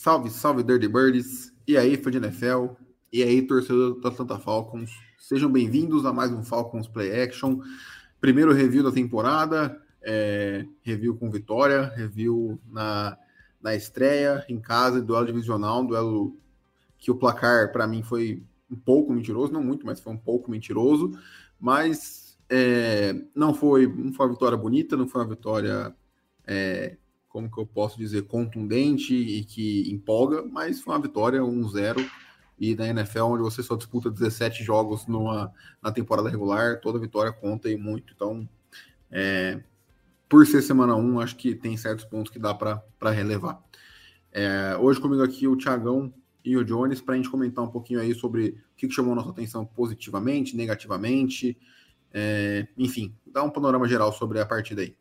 Salve, salve, Dirty Birds. E aí, fã de NFL. E aí, torcedor da Atlanta Falcons. Sejam bem-vindos a mais um Falcons Play Action. Primeiro review da temporada. É, review com vitória. Review na, na estreia, em casa, duelo divisional. Duelo que o placar, para mim, foi um pouco mentiroso, não muito, mas foi um pouco mentiroso, mas é, não foi não foi uma vitória bonita, não foi uma vitória, é, como que eu posso dizer, contundente e que empolga, mas foi uma vitória 1-0 e na NFL, onde você só disputa 17 jogos numa, na temporada regular, toda vitória conta e muito, então é, por ser semana 1, acho que tem certos pontos que dá para relevar. É, hoje comigo aqui o Thiagão e o Jones para a gente comentar um pouquinho aí sobre o que, chamou nossa atenção positivamente, negativamente, é, enfim, dar um panorama geral sobre a partida aí.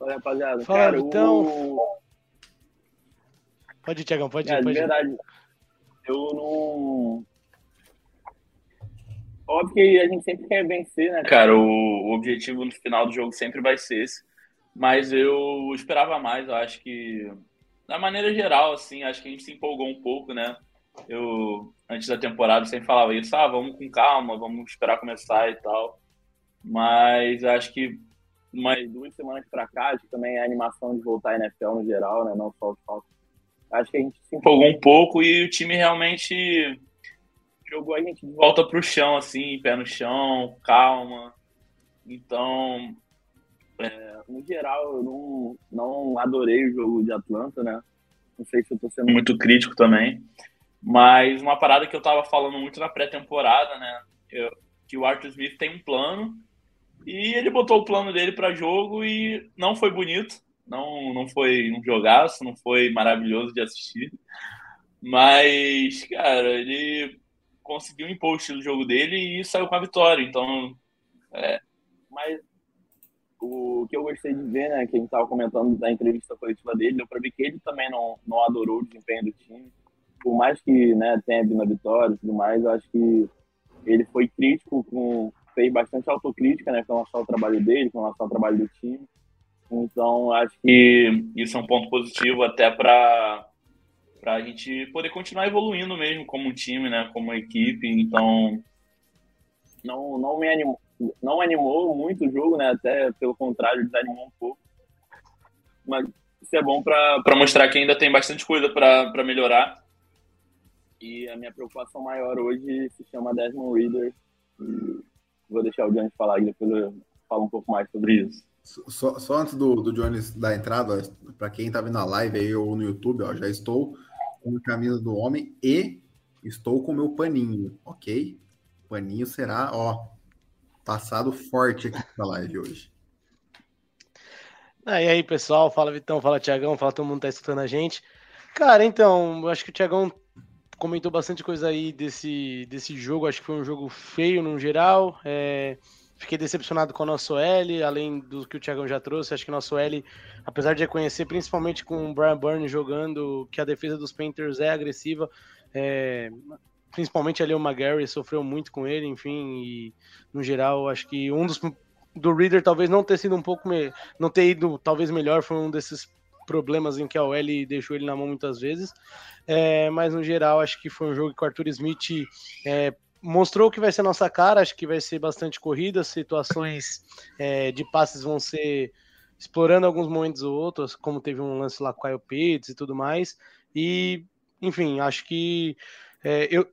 Fala, rapaziada. Fala, Cara, então. O... Pode ir, Tiagão, pode ir. É, pode de verdade, eu não. Óbvio que a gente sempre quer vencer, né, cara? O, o objetivo no final do jogo sempre vai ser esse. Mas eu esperava mais, eu acho que da maneira geral, assim, acho que a gente se empolgou um pouco, né? Eu, antes da temporada, sempre falava isso, ah, vamos com calma, vamos esperar começar e tal. Mas acho que umas duas semanas para cá, acho que também a animação de voltar à NFL no geral, né? Não só o Falcons. Acho que a gente se empolgou um pouco e o time realmente jogou a gente de volta pro chão, assim, pé no chão, calma. Então, é, no geral, eu não, não adorei o jogo de Atlanta, né? Não sei se eu tô sendo muito crítico também. Mas uma parada que eu tava falando muito na pré-temporada, né? Eu, que o Arthur Smith tem um plano e ele botou o plano dele para jogo e não foi bonito. Não, não foi um jogaço, não foi maravilhoso de assistir. Mas, cara, ele conseguiu impor o estilo de jogo dele e saiu com a vitória. Então, é, mas o que eu gostei de ver, né, que a gente estava comentando da entrevista coletiva dele, deu para ver que ele também não, não adorou o desempenho do time. Por mais que né, tenha vindo a vitória e tudo mais, eu acho que ele foi crítico, com, fez bastante autocrítica né, com relação ao trabalho dele, com relação ao trabalho do time. Então, acho que isso é um ponto positivo até para para a gente poder continuar evoluindo mesmo como time, né, como equipe. Então, não, não me animou, não animou muito o jogo, né? Até pelo contrário, desanimou um pouco. Mas isso é bom para mostrar que ainda tem bastante coisa para melhorar. E a minha preocupação maior hoje se chama Desmond Reader. Vou deixar o Jones falar e depois eu falo um pouco mais sobre isso. Só, só antes do, do Jones da entrada, para quem está vendo na live aí ou no YouTube, ó, já estou com a camisa do homem e estou com o meu paninho, ok? O paninho será, ó, passado forte aqui na live hoje. Ah, e aí, pessoal? Fala Vitão, fala Tiagão, fala todo mundo que tá escutando a gente. Cara, então, acho que o Tiagão comentou bastante coisa aí desse, desse jogo. Acho que foi um jogo feio no geral. É, fiquei decepcionado com o nosso L, além do que o Tiagão já trouxe. Acho que o nosso L, apesar de reconhecer, principalmente com o Brian Byrne jogando, que a defesa dos Panthers é agressiva, é, principalmente ali o McGarry sofreu muito com ele, enfim, e no geral acho que um dos do Reader talvez não ter sido um pouco me, não ter ido talvez melhor foi um desses problemas em que a OL deixou ele na mão muitas vezes, é, mas no geral acho que foi um jogo que o Arthur Smith é, mostrou que vai ser nossa cara, acho que vai ser bastante corrida, situações é, de passes vão ser explorando alguns momentos ou outros, como teve um lance lá com o Kyle Pitts e tudo mais, e enfim, acho que é, eu,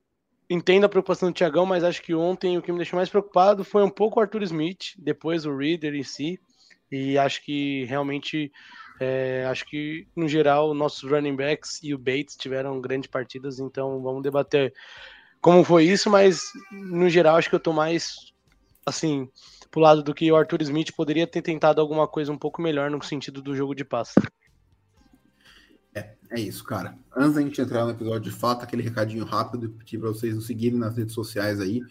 entendo a preocupação do Tiagão, mas acho que ontem o que me deixou mais preocupado foi um pouco o Arthur Smith, depois o Reader em si, e acho que realmente, é, acho que no geral, nossos running backs e o Bates tiveram grandes partidas, então vamos debater como foi isso, mas no geral acho que eu tô mais, assim, pro lado do que o Arthur Smith poderia ter tentado alguma coisa um pouco melhor no sentido do jogo de passe. É, É isso, cara. Antes da gente entrar no episódio de fato, aquele recadinho rápido, pedir para vocês nos seguirem nas redes sociais aí,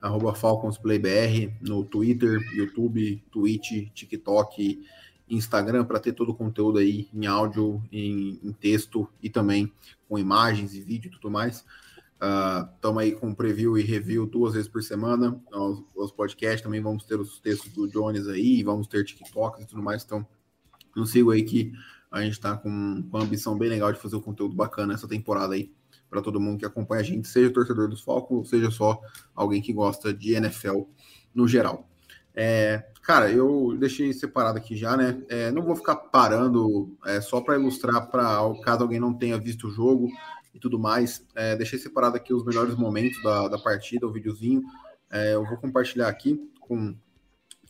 arroba FalconsPlayBR, no Twitter, YouTube, Twitch, TikTok, Instagram, para ter todo o conteúdo aí em áudio, em, em, texto e também com imagens e vídeo e tudo mais. Estamos uh, aí com preview e review duas vezes por semana. Os, os, podcasts também vamos ter os textos do Jones aí, vamos ter TikToks e tudo mais. Então, não sigo aí que a gente está com, com uma ambição bem legal de fazer um conteúdo bacana essa temporada aí para todo mundo que acompanha a gente, seja torcedor dos Falcons, seja só alguém que gosta de NFL no geral. É, cara, eu deixei separado aqui já, né? É, não vou ficar parando é, só para ilustrar para caso alguém não tenha visto o jogo e tudo mais. É, deixei separado aqui os melhores momentos da, da partida, o videozinho. É, eu vou compartilhar aqui com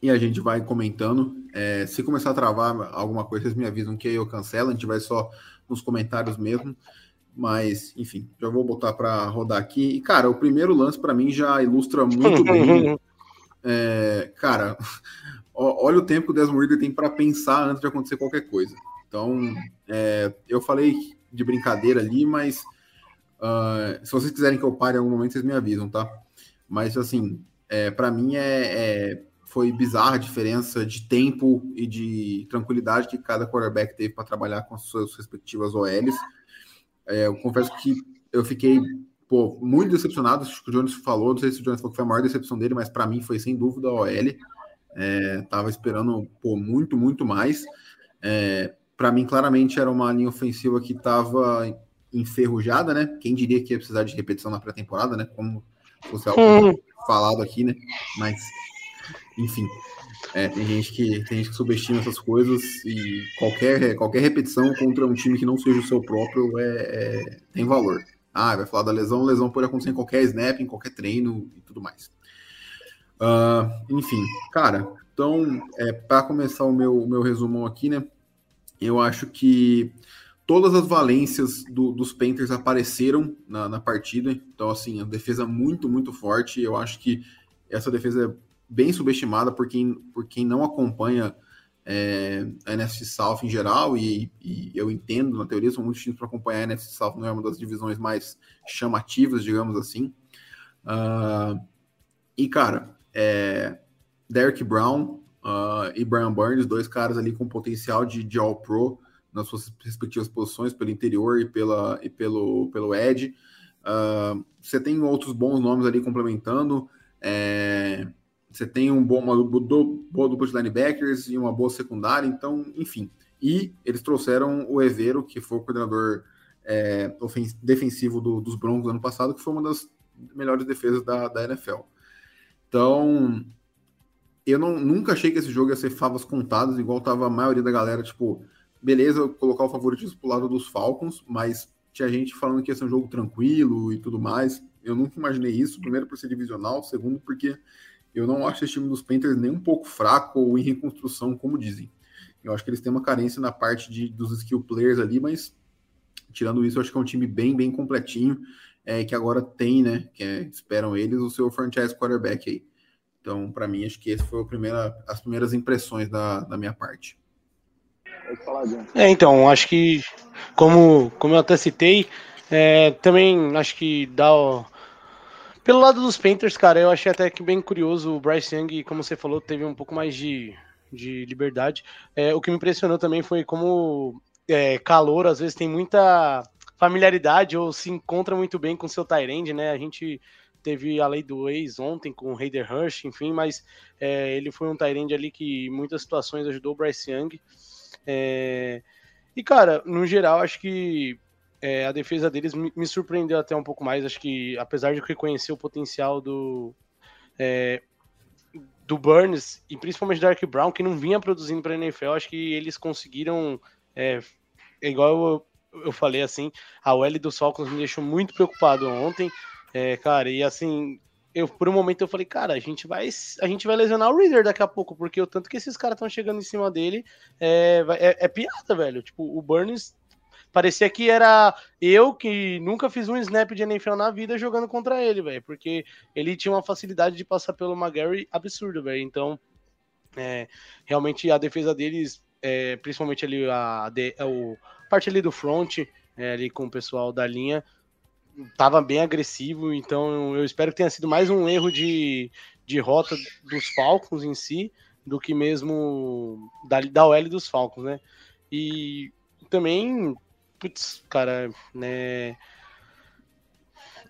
e a gente vai comentando. É, se começar a travar alguma coisa, vocês me avisam que aí eu cancelo, a gente vai só nos comentários mesmo. Mas, enfim, já vou botar para rodar aqui. E, cara, o primeiro lance para mim já ilustra muito bem. É, cara, olha o tempo que o Desmond tem para pensar antes de acontecer qualquer coisa. Então, é, eu falei de brincadeira ali, mas uh, se vocês quiserem que eu pare em algum momento, vocês me avisam, tá? Mas, assim, é, para mim é, é foi bizarra a diferença de tempo e de tranquilidade que cada quarterback teve para trabalhar com as suas respectivas OLs. É, eu confesso que eu fiquei pô, muito decepcionado. Acho que o Jones falou, não sei se o Jones falou que foi a maior decepção dele, mas para mim foi sem dúvida a OL. É, tava esperando pô, muito, muito mais. É, para mim, claramente era uma linha ofensiva que estava enferrujada, né? Quem diria que ia precisar de repetição na pré-temporada, né? Como fosse algo falado aqui, né? Mas enfim, é, tem, gente que, tem gente que subestima essas coisas e qualquer, qualquer repetição contra um time que não seja o seu próprio é, é, tem valor. Ah, vai falar da lesão, lesão pode acontecer em qualquer snap, em qualquer treino e tudo mais. Uh, enfim, cara, então, é, para começar o meu, meu resumão aqui, né? Eu acho que todas as valências do, dos Panthers apareceram na, na, partida. Então, assim, a defesa muito, muito forte. Eu acho que essa defesa bem subestimada por quem, por quem não acompanha é, a NFC South em geral, e, e, eu entendo, na teoria, são muitos times para acompanhar a NFC South, não é uma das divisões mais chamativas, digamos assim. Uh, e, cara, é, Derek Brown uh, e Brian Burns, dois caras ali com potencial de, de All-Pro nas suas respectivas posições, pelo interior e, pela, e pelo, pelo Edge. Uh, você tem outros bons nomes ali complementando. É, você tem um bom, uma boa dupla de linebackers e uma boa secundária, então, enfim. E eles trouxeram o Evero, que foi o coordenador é, defensivo do, dos Broncos ano passado, que foi uma das melhores defesas da, da NFL. Então, eu não, nunca achei que esse jogo ia ser favas contadas, igual tava a maioria da galera, tipo, beleza, colocar o favoritismo pro lado dos Falcons, mas tinha gente falando que ia ser um jogo tranquilo e tudo mais. Eu nunca imaginei isso, primeiro por ser divisional, segundo porque eu não acho esse time dos Panthers nem um pouco fraco ou em reconstrução, como dizem. Eu acho que eles têm uma carência na parte de, dos skill players ali, mas tirando isso, eu acho que é um time bem, bem completinho, é, que agora tem, né, que é, esperam eles, o seu franchise quarterback aí. Então, para mim, acho que esse foi primeira, as primeiras impressões da, da minha parte. É, então, acho que, como, como eu até citei, é, também acho que dá o, pelo lado dos Panthers, cara, eu achei até que bem curioso o Bryce Young, como você falou, teve um pouco mais de, de liberdade. É, o que me impressionou também foi como é, calor, às vezes tem muita familiaridade ou se encontra muito bem com seu Tyrande, né? A gente teve a lei do ex ontem com o Raider Rush, enfim, mas é, ele foi um Tyrande ali que em muitas situações ajudou o Bryce Young. É, e, cara, no geral, acho que é, a defesa deles me, me, surpreendeu até um pouco mais. Acho que, apesar de reconhecer o potencial do, é, do Burns e principalmente do Dark Brown, que não vinha produzindo para a NFL, acho que eles conseguiram, é, igual eu, eu, falei assim, a OL dos Falcons me deixou muito preocupado ontem, é, cara, e assim, eu por um momento eu falei, cara, a gente vai, a gente vai lesionar o Reader daqui a pouco, porque o tanto que esses caras estão chegando em cima dele é, é, é piada, velho. Tipo, o Burns Parecia que era eu que nunca fiz um snap de NFL na vida jogando contra ele, velho. Porque ele tinha uma facilidade de passar pelo McGarry absurdo, velho. Então, é, realmente a defesa deles, é, principalmente ali a, a, a, parte ali do front, é, ali com o pessoal da linha. Tava bem agressivo, então eu espero que tenha sido mais um erro de, de rota dos Falcons em si, do que mesmo da, da OL dos Falcons, né? E também, putz, cara, né?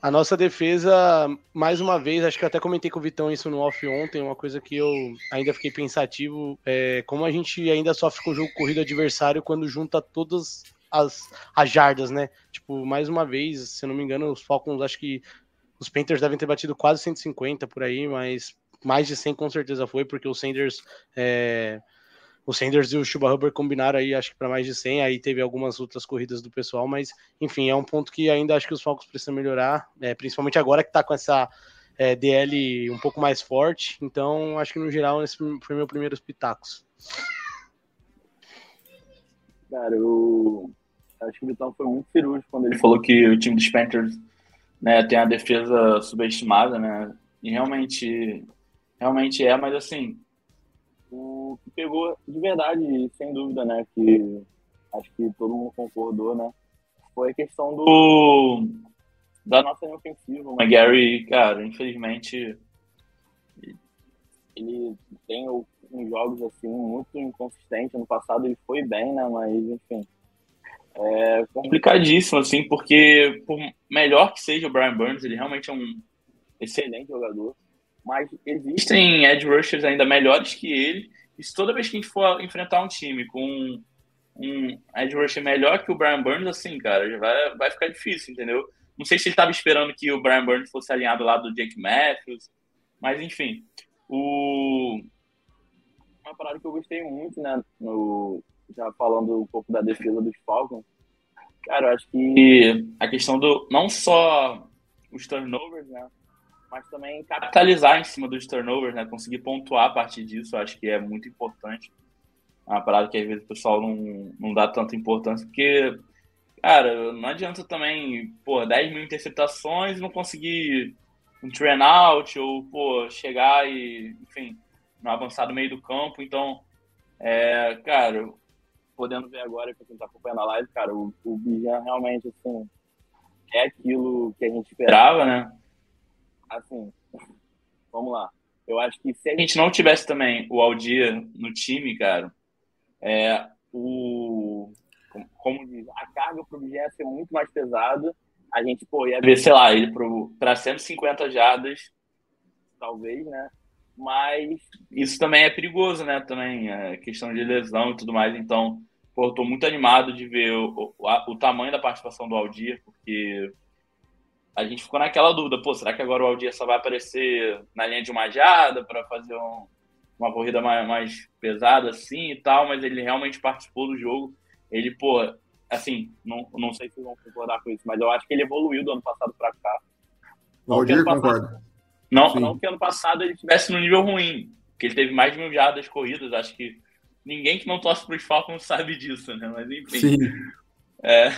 A nossa defesa, mais uma vez, acho que até comentei com o Vitão isso no off ontem, uma coisa que eu ainda fiquei pensativo, é como a gente ainda sofre com o jogo corrido adversário quando junta todas as, as jardas, né? Tipo, mais uma vez, se eu não me engano, os Falcons, acho que os Panthers devem ter batido quase 150 por aí, mas mais de 100 com certeza foi, porque o Sanders é, o Sanders e o Chuba Hubbard combinaram aí, acho que para mais de 100, aí teve algumas outras corridas do pessoal, mas enfim, é um ponto que ainda acho que os Falcons precisam melhorar, é, principalmente agora que está com essa é, DL um pouco mais forte, então acho que no geral esse foi meu primeiro pitacos. Cara, eu acho que o Vitão foi muito cirúrgico quando ele falou que o time dos Panthers né, tem a defesa subestimada, né, e realmente, realmente é, mas assim, o que pegou de verdade, sem dúvida, né, que acho que todo mundo concordou, né, foi a questão do da nossa linha ofensiva. O McGarry, cara, infelizmente, ele tem uns jogos assim muito inconsistentes. No passado ele foi bem, né, mas enfim, é complicadíssimo, assim, porque por melhor que seja o Brian Burns, ele realmente é um excelente jogador mas existem edge rushers ainda melhores que ele. E se toda vez que a gente for enfrentar um time com um edge rusher melhor que o Brian Burns, assim, cara, vai, vai ficar difícil, entendeu? Não sei se ele estava esperando que o Brian Burns fosse alinhado lá do Jake Matthews, mas enfim. O... Uma parada que eu gostei muito, né, no... já falando um pouco da defesa dos Falcons, cara, eu acho que a questão do. não só os turnovers, né, mas também capitalizar em cima dos turnovers, né? Conseguir pontuar a partir disso, acho que é muito importante. É uma parada que às vezes o pessoal não, não dá tanta importância, porque, cara, não adianta também, pô, 10 mil interceptações e não conseguir um train out, ou, pô, chegar e, enfim, não avançar no meio do campo. Então, é, cara, podendo ver agora que quem tá acompanhando a live, cara, o, o Bijan realmente, assim, é aquilo que a gente esperava, né? Assim, vamos lá. Eu acho que se a gente não tivesse também o Aldir no time, cara, é, o, como diz, a carga pro Vigé ia ser muito mais pesada. A gente, pô, ia ver, sei lá, ele para 150 jardas, talvez, né? Mas isso também é perigoso, né? Também, é questão de lesão e tudo mais. Então, pô, eu tô muito animado de ver o, o, a, o tamanho da participação do Aldir, porque a gente ficou naquela dúvida, pô, será que agora o Aldir só vai aparecer na linha de uma jada para fazer um, uma corrida mais, mais, pesada assim e tal, mas ele realmente participou do jogo. Ele, pô, assim, não, não sei se vão concordar com isso, mas eu acho que ele evoluiu do ano passado para cá. O Aldir concorda. Não, não que ano passado ele estivesse no nível ruim, que ele teve mais de mil jardas corridas, acho que ninguém que não torce para os Falcons sabe disso, né? Mas enfim. Sim. É,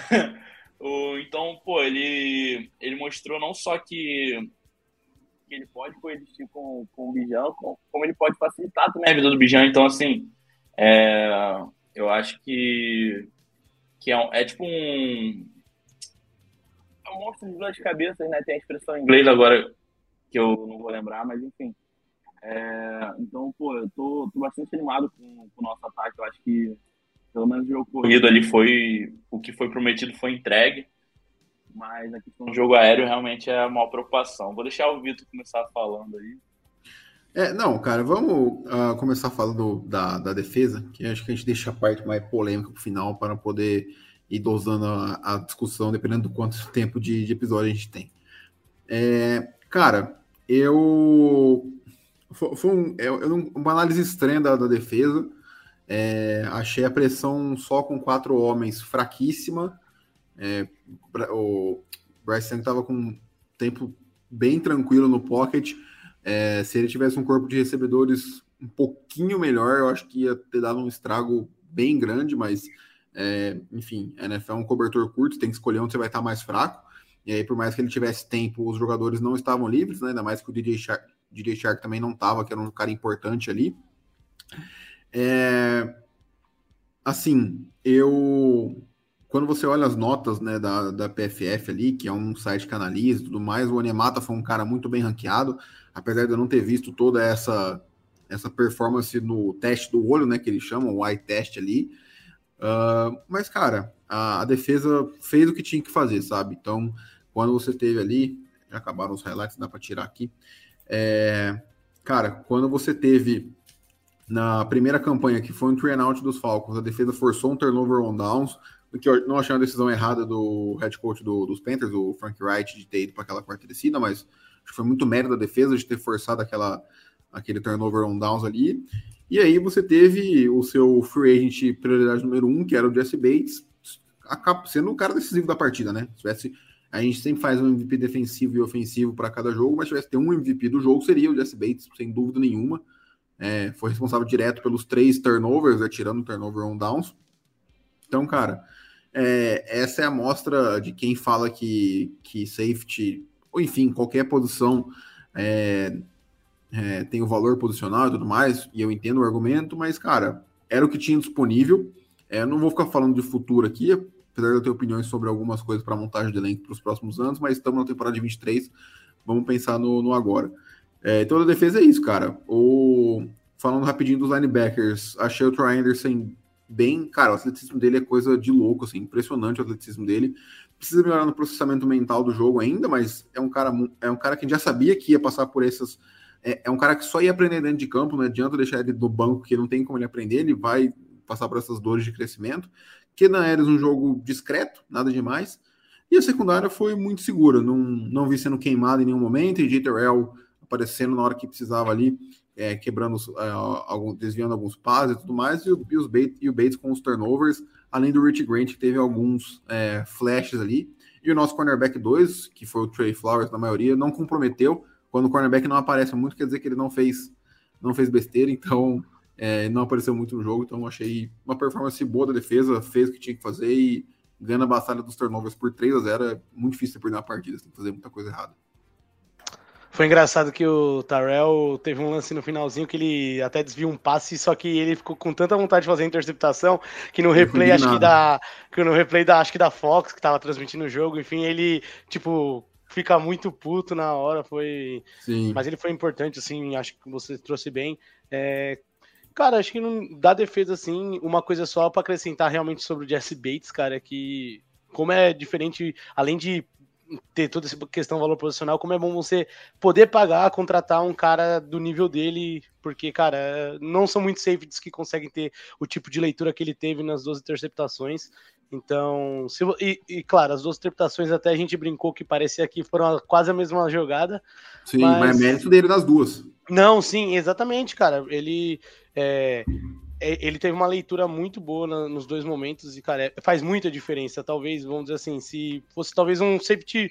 então, pô, ele, ele mostrou não só que, que ele pode coexistir com, com o Bijan, como ele pode facilitar também a vida do Bijan. Então, assim, é, eu acho que, que é, é tipo um. É um monstro de duas cabeças, né? Tem a expressão em inglês agora que eu não vou lembrar, mas enfim. É, então, pô, eu tô, tô bastante animado com, com o nosso ataque. Eu acho que pelo menos o jogo corrido ali foi o que foi prometido foi entregue. Mas a questão do jogo aéreo realmente é uma preocupação. Vou deixar o Vitor começar falando aí. É, não, cara, vamos uh, começar falando da, da defesa, que acho que a gente deixa a parte mais polêmica para o final para poder ir dosando a, a, discussão, dependendo do quanto tempo de, de episódio a gente tem. É, cara, eu. Foi, foi um, é, uma análise estranha da, da defesa. É, achei a pressão só com quatro homens fraquíssima. É, o Bryce Young estava com um tempo bem tranquilo no pocket. É, se ele tivesse um corpo de recebedores um pouquinho melhor, eu acho que ia ter dado um estrago bem grande, mas é, enfim, a NFL é um cobertor curto, tem que escolher onde você vai estar mais fraco. E aí, por mais que ele tivesse tempo, os jogadores não estavam livres, né? ainda mais que o DJ Shark, DJ Shark também não estava, que era um cara importante ali. É, assim, eu quando você olha as notas né, da, da PFF ali, que é um site que analisa e tudo mais, o Onemata foi um cara muito bem ranqueado, apesar de eu não ter visto toda essa, essa performance no teste do olho, né, que eles chamam, o eye test ali. Uh, mas, cara, a, a, defesa fez o que tinha que fazer, sabe? Então, quando você teve ali, acabaram os highlights, dá para tirar aqui. É, cara, quando você teve na primeira campanha, que foi um three and out dos Falcons, a defesa forçou um turnover on downs, o que eu não achei uma decisão errada do head coach do, dos Panthers, o Frank Wright, de ter ido para aquela quarta descida, mas acho que foi muito mérito da defesa de ter forçado aquela, aquele turnover on downs ali. E aí você teve o seu free agent prioridade número um, que era o Jesse Bates, sendo o cara decisivo da partida, né? Se tivesse, a gente sempre faz um MVP defensivo e ofensivo para cada jogo, mas se tivesse ter um MVP do jogo, seria o Jesse Bates, sem dúvida nenhuma. É, foi responsável direto pelos três turnovers, né, turnover on downs. Então, cara, é, essa é a mostra de quem fala que, que safety, ou enfim, qualquer posição é, é, tem o valor posicional e tudo mais, e eu entendo o argumento, mas, cara, era o que tinha disponível. É, não vou ficar falando de futuro aqui, apesar de eu ter opiniões sobre algumas coisas para montagem de elenco para os próximos anos, mas estamos na temporada de 23, vamos pensar no, no agora. É, toda a defesa é isso, cara. O, falando rapidinho dos linebackers, achei o Troy Anderson bem. Cara, o atleticismo dele é coisa de louco, assim, impressionante o atleticismo dele. Precisa melhorar no processamento mental do jogo ainda, mas é um cara, é um cara que já sabia que ia passar por essas. É, é um cara que só ia aprender dentro de campo, não adianta deixar ele do banco, que não tem como ele aprender, ele vai passar por essas dores de crescimento. Que na Ares um jogo discreto, nada demais. E a secundária foi muito segura, não, não vi sendo queimado em nenhum momento. E J. Terrell aparecendo na hora que precisava ali, é, quebrando, é, algum, desviando alguns passes e tudo mais, e, e, os Bates, e o Bates com os turnovers, além do Rich Grant, que teve alguns é, flashes ali. E o nosso cornerback 2, que foi o Trey Flowers na maioria, não comprometeu. Quando o cornerback não aparece muito, quer dizer que ele não fez, não fez besteira, então é, não apareceu muito no jogo. Então achei uma performance boa da defesa, fez o que tinha que fazer e ganha a batalha dos turnovers por 3 a 0 é muito difícil perder uma partida, tem que fazer muita coisa errada. Foi engraçado que o Tarell teve um lance no finalzinho que ele até desviou um passe, só que ele ficou com tanta vontade de fazer a interceptação que no replay, acho que da. Que no replay da, acho que da Fox, que tava transmitindo o jogo, enfim, ele, tipo, fica muito puto na hora. Foi. Sim. Mas ele foi importante, assim, acho que você trouxe bem. É, Cara, acho que não dá defesa assim, uma coisa só para acrescentar realmente sobre o Jesse Bates, cara, é que como é diferente, além de ter toda essa questão valor posicional, como é bom você poder pagar, contratar um cara do nível dele, porque, cara, não são muitos safeties que conseguem ter o tipo de leitura que ele teve nas duas interceptações. Então, se, e, e, claro, as duas interpretações até a gente brincou que parecia que foram quase a mesma jogada. Sim, mas, mas é mérito dele nas duas. Não, sim, exatamente, cara. Ele é, é, ele teve uma leitura muito boa nos dois momentos e, cara, é, faz muita diferença. Talvez, vamos dizer assim, se fosse talvez um safety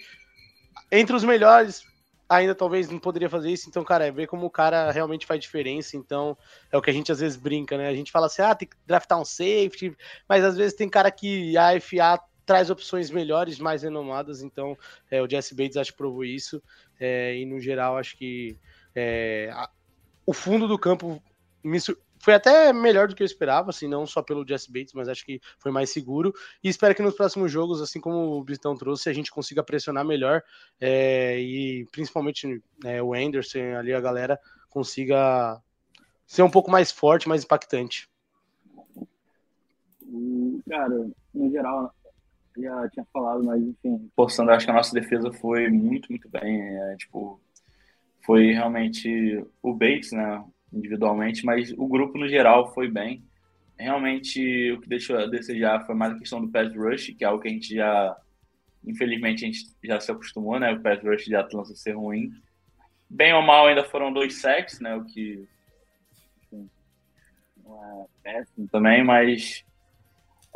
entre os melhores, ainda talvez não poderia fazer isso. Então, cara, é ver como o cara realmente faz diferença. Então, é o que a gente às vezes brinca, né? A gente fala assim, ah, tem que draftar um safety, mas às vezes tem cara que a FA traz opções melhores, mais renomadas. Então, é, o Jesse Bates acho que provou isso. É, e no geral, acho que é, o fundo do campo me, foi até melhor do que eu esperava, assim, não só pelo Jesse Bates, mas acho que foi mais seguro. E espero que nos próximos jogos, assim como o Britão trouxe, a gente consiga pressionar melhor é, e principalmente é, o Anderson ali, a galera, consiga ser um pouco mais forte, mais impactante. Cara, no geral, já tinha falado, mas enfim, forçando, acho que a nossa defesa foi muito, muito bem. É, tipo, foi realmente o Bates, né? Individualmente, mas o grupo no geral foi bem. Realmente, o que deixou a desejar foi mais a questão do pass rush, que é algo que a gente já, infelizmente, a gente já se acostumou, né? O pass rush de Atlanta ser ruim. Bem ou mal, ainda foram dois sacks, né? O que enfim, não é péssimo também, mas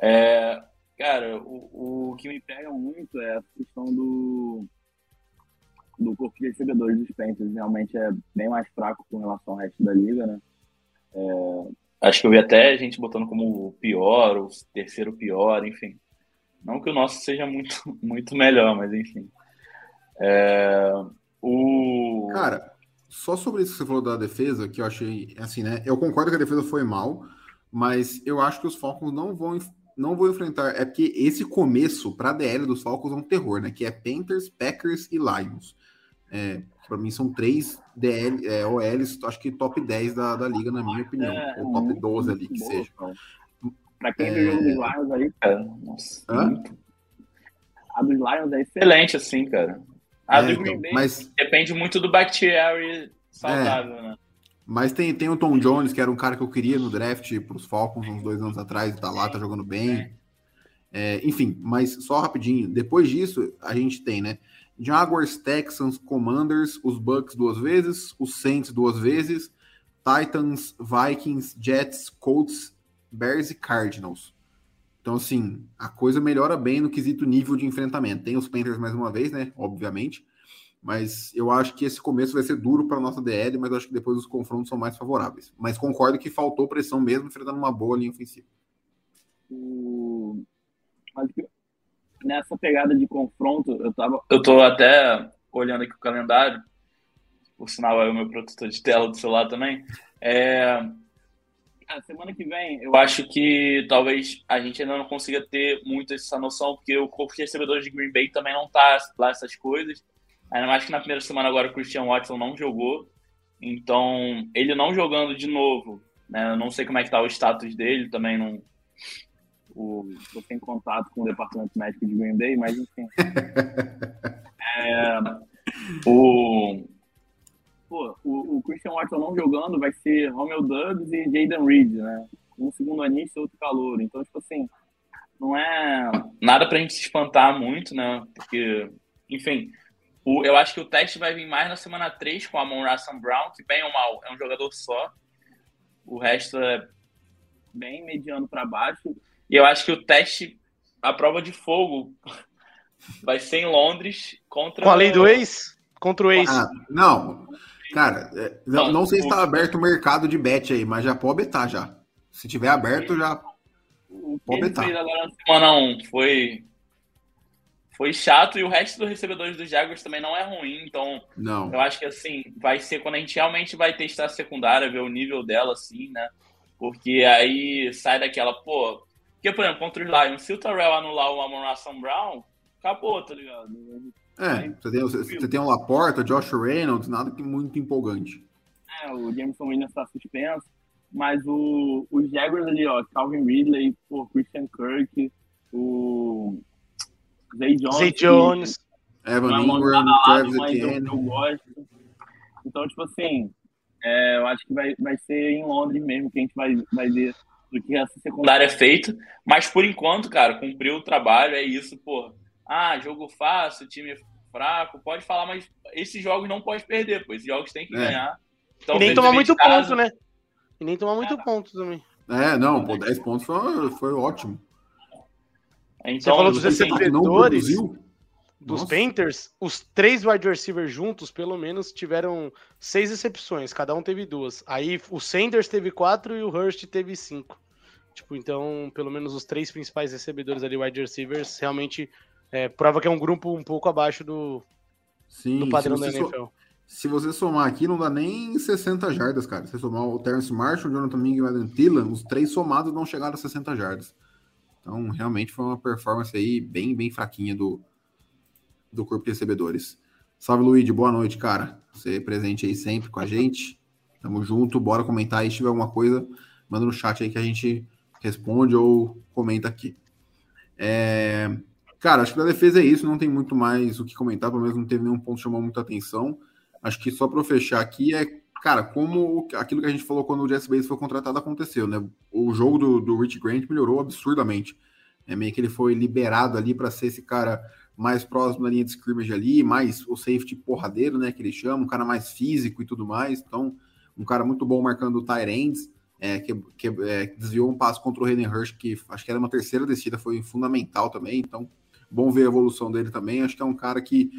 é, cara, o, o que me pega muito é a questão do do corpo de recebedores dos Panthers realmente é bem mais fraco com relação ao resto da liga, né? É, acho que eu vi até gente botando como o pior, o terceiro pior, enfim. Não que o nosso seja muito, muito melhor, mas enfim. É, o... Cara, só sobre isso que você falou da defesa, que eu achei assim, né? Eu concordo que a defesa foi mal, mas eu acho que os Falcons não vão não vou enfrentar. É porque esse começo para a DL dos Falcons é um terror, né? Que é Panthers, Packers e Lions. É, para mim são três DL, é, OLs, acho que top 10 da, da liga, na minha opinião. É, ou top 12 ali, que boa, seja. Para quem é... viu dos Lions aí, cara, nossa. Hã? A dos Lions é excelente, assim, cara. A é, do Green então, Bay mas... depende muito do Bakhtiari saudável, é. né? Mas tem, tem o Tom Jones, que era um cara que eu queria no draft para os Falcons uns dois anos atrás, tá lá, tá jogando bem. É, enfim, mas só rapidinho. Depois disso, a gente tem, né? Jaguars, Texans, Commanders, os Bucks duas vezes, os Saints duas vezes, Titans, Vikings, Jets, Colts, Bears e Cardinals. Então, assim, a coisa melhora bem no quesito nível de enfrentamento. Tem os Panthers mais uma vez, né? Obviamente. Mas eu acho que esse começo vai ser duro para a nossa DL, mas acho que depois os confrontos são mais favoráveis. Mas concordo que faltou pressão mesmo, enfrentando uma boa linha ofensiva. Nessa pegada de confronto, eu tava. Eu tô até olhando aqui o calendário, por sinal é o meu protetor de tela do celular também. É, a semana que vem, eu acho que talvez a gente ainda não consiga ter muito essa noção, porque o corpo de recebedores de Green Bay também não tá lá essas coisas. Ainda mais que na primeira semana agora o Christian Watson não jogou. Então, ele não jogando de novo, né? Eu não sei como é que tá o status dele, também não. O, eu tenho contato com o departamento médico de Green Bay, mas enfim. é, o, pô, o, o, Christian Watson não jogando vai ser Romeo Dubs e Jaden Reed, né? Um segundo anista e outro calor. Então, tipo assim, não é nada pra gente se espantar muito, né? Porque, enfim, o, eu acho que o teste vai vir mais na semana 3 com a Amon Russell Brown, que bem ou mal é um jogador só. O resto é bem mediano para baixo. E eu acho que o teste, a prova de fogo, vai ser em Londres contra. Com a lei do ex? Contra o ex. Ah, não. Cara, é, não, não, sei se está aberto o mercado de bet aí, mas já pode betar já. Se tiver aberto, já. O que pode ele betar. fez agora na semana 1 foi foi chato e o resto dos recebedores dos Jaguars também não é ruim. Então, não. eu acho que assim, vai ser quando a gente realmente vai testar a secundária, ver o nível dela, assim, né? Porque aí sai daquela, pô. Porque, por exemplo, contra os Lions, se o Terrell anular o Amon Brown, acabou, tá ligado? É, você tem, você tem um Laporta, Josh Reynolds, nada que muito empolgante. É, o Jameson Williams tá suspenso, mas o, os Jaguars ali, ó, Calvin Ridley, o Christian Kirk, o Zay Jones. Zay Jones. Evan é Ingram, Travis Etienne. Eu, eu gosto. Então, tipo assim, é, eu acho que vai, vai ser em Londres mesmo que a gente vai, vai ver do que essa secundária é feita. Mas por enquanto, cara, cumpriu o trabalho, é isso, pô. Ah, jogo fácil, time fraco, pode falar, mas esses jogos não pode perder, pô. Esses jogos tem que é. ganhar. Então, e nem tomar muito casa... ponto, né? E nem tomar muito é. ponto também. É, não, pô, 10 pontos foi, foi ótimo. Então, Você falou dos recebedores dos Panthers, os três wide receivers juntos, pelo menos, tiveram seis recepções, cada um teve duas. Aí o Sanders teve quatro e o Hurst teve cinco. Tipo, então, pelo menos os três principais recebedores ali, wide receivers, realmente é, prova que é um grupo um pouco abaixo do, Sim, do padrão da NFL. So, se você somar aqui, não dá nem 60 jardas, cara. Se você somar o Terence Marshall, o Jonathan Mingo e o Adam Thielen, os três somados não chegaram a 60 jardas. Então, realmente foi uma performance aí bem, bem fraquinha do, do corpo de recebedores. Salve, Luigi. Boa noite, cara. Você é presente aí sempre com a gente. Tamo junto. Bora comentar aí. Se tiver alguma coisa, manda no chat aí que a gente responde ou comenta aqui. É... Cara, acho que da defesa é isso. Não tem muito mais o que comentar. Pelo menos não teve nenhum ponto que chamou muita atenção. Acho que só para fechar aqui é cara, como aquilo que a gente falou quando o Jesse Bates foi contratado aconteceu, né? O jogo do, do Rich Grant melhorou absurdamente. É meio que ele foi liberado ali para ser esse cara mais próximo da linha de scrimmage ali, mais o safety porradeiro, né, que ele chama, um cara mais físico e tudo mais. Então, um cara muito bom marcando o tight ends, é, que, que é, desviou um passo contra o Hayden Hurst, que acho que era uma terceira descida, foi fundamental também. Então, bom ver a evolução dele também. Acho que é um cara que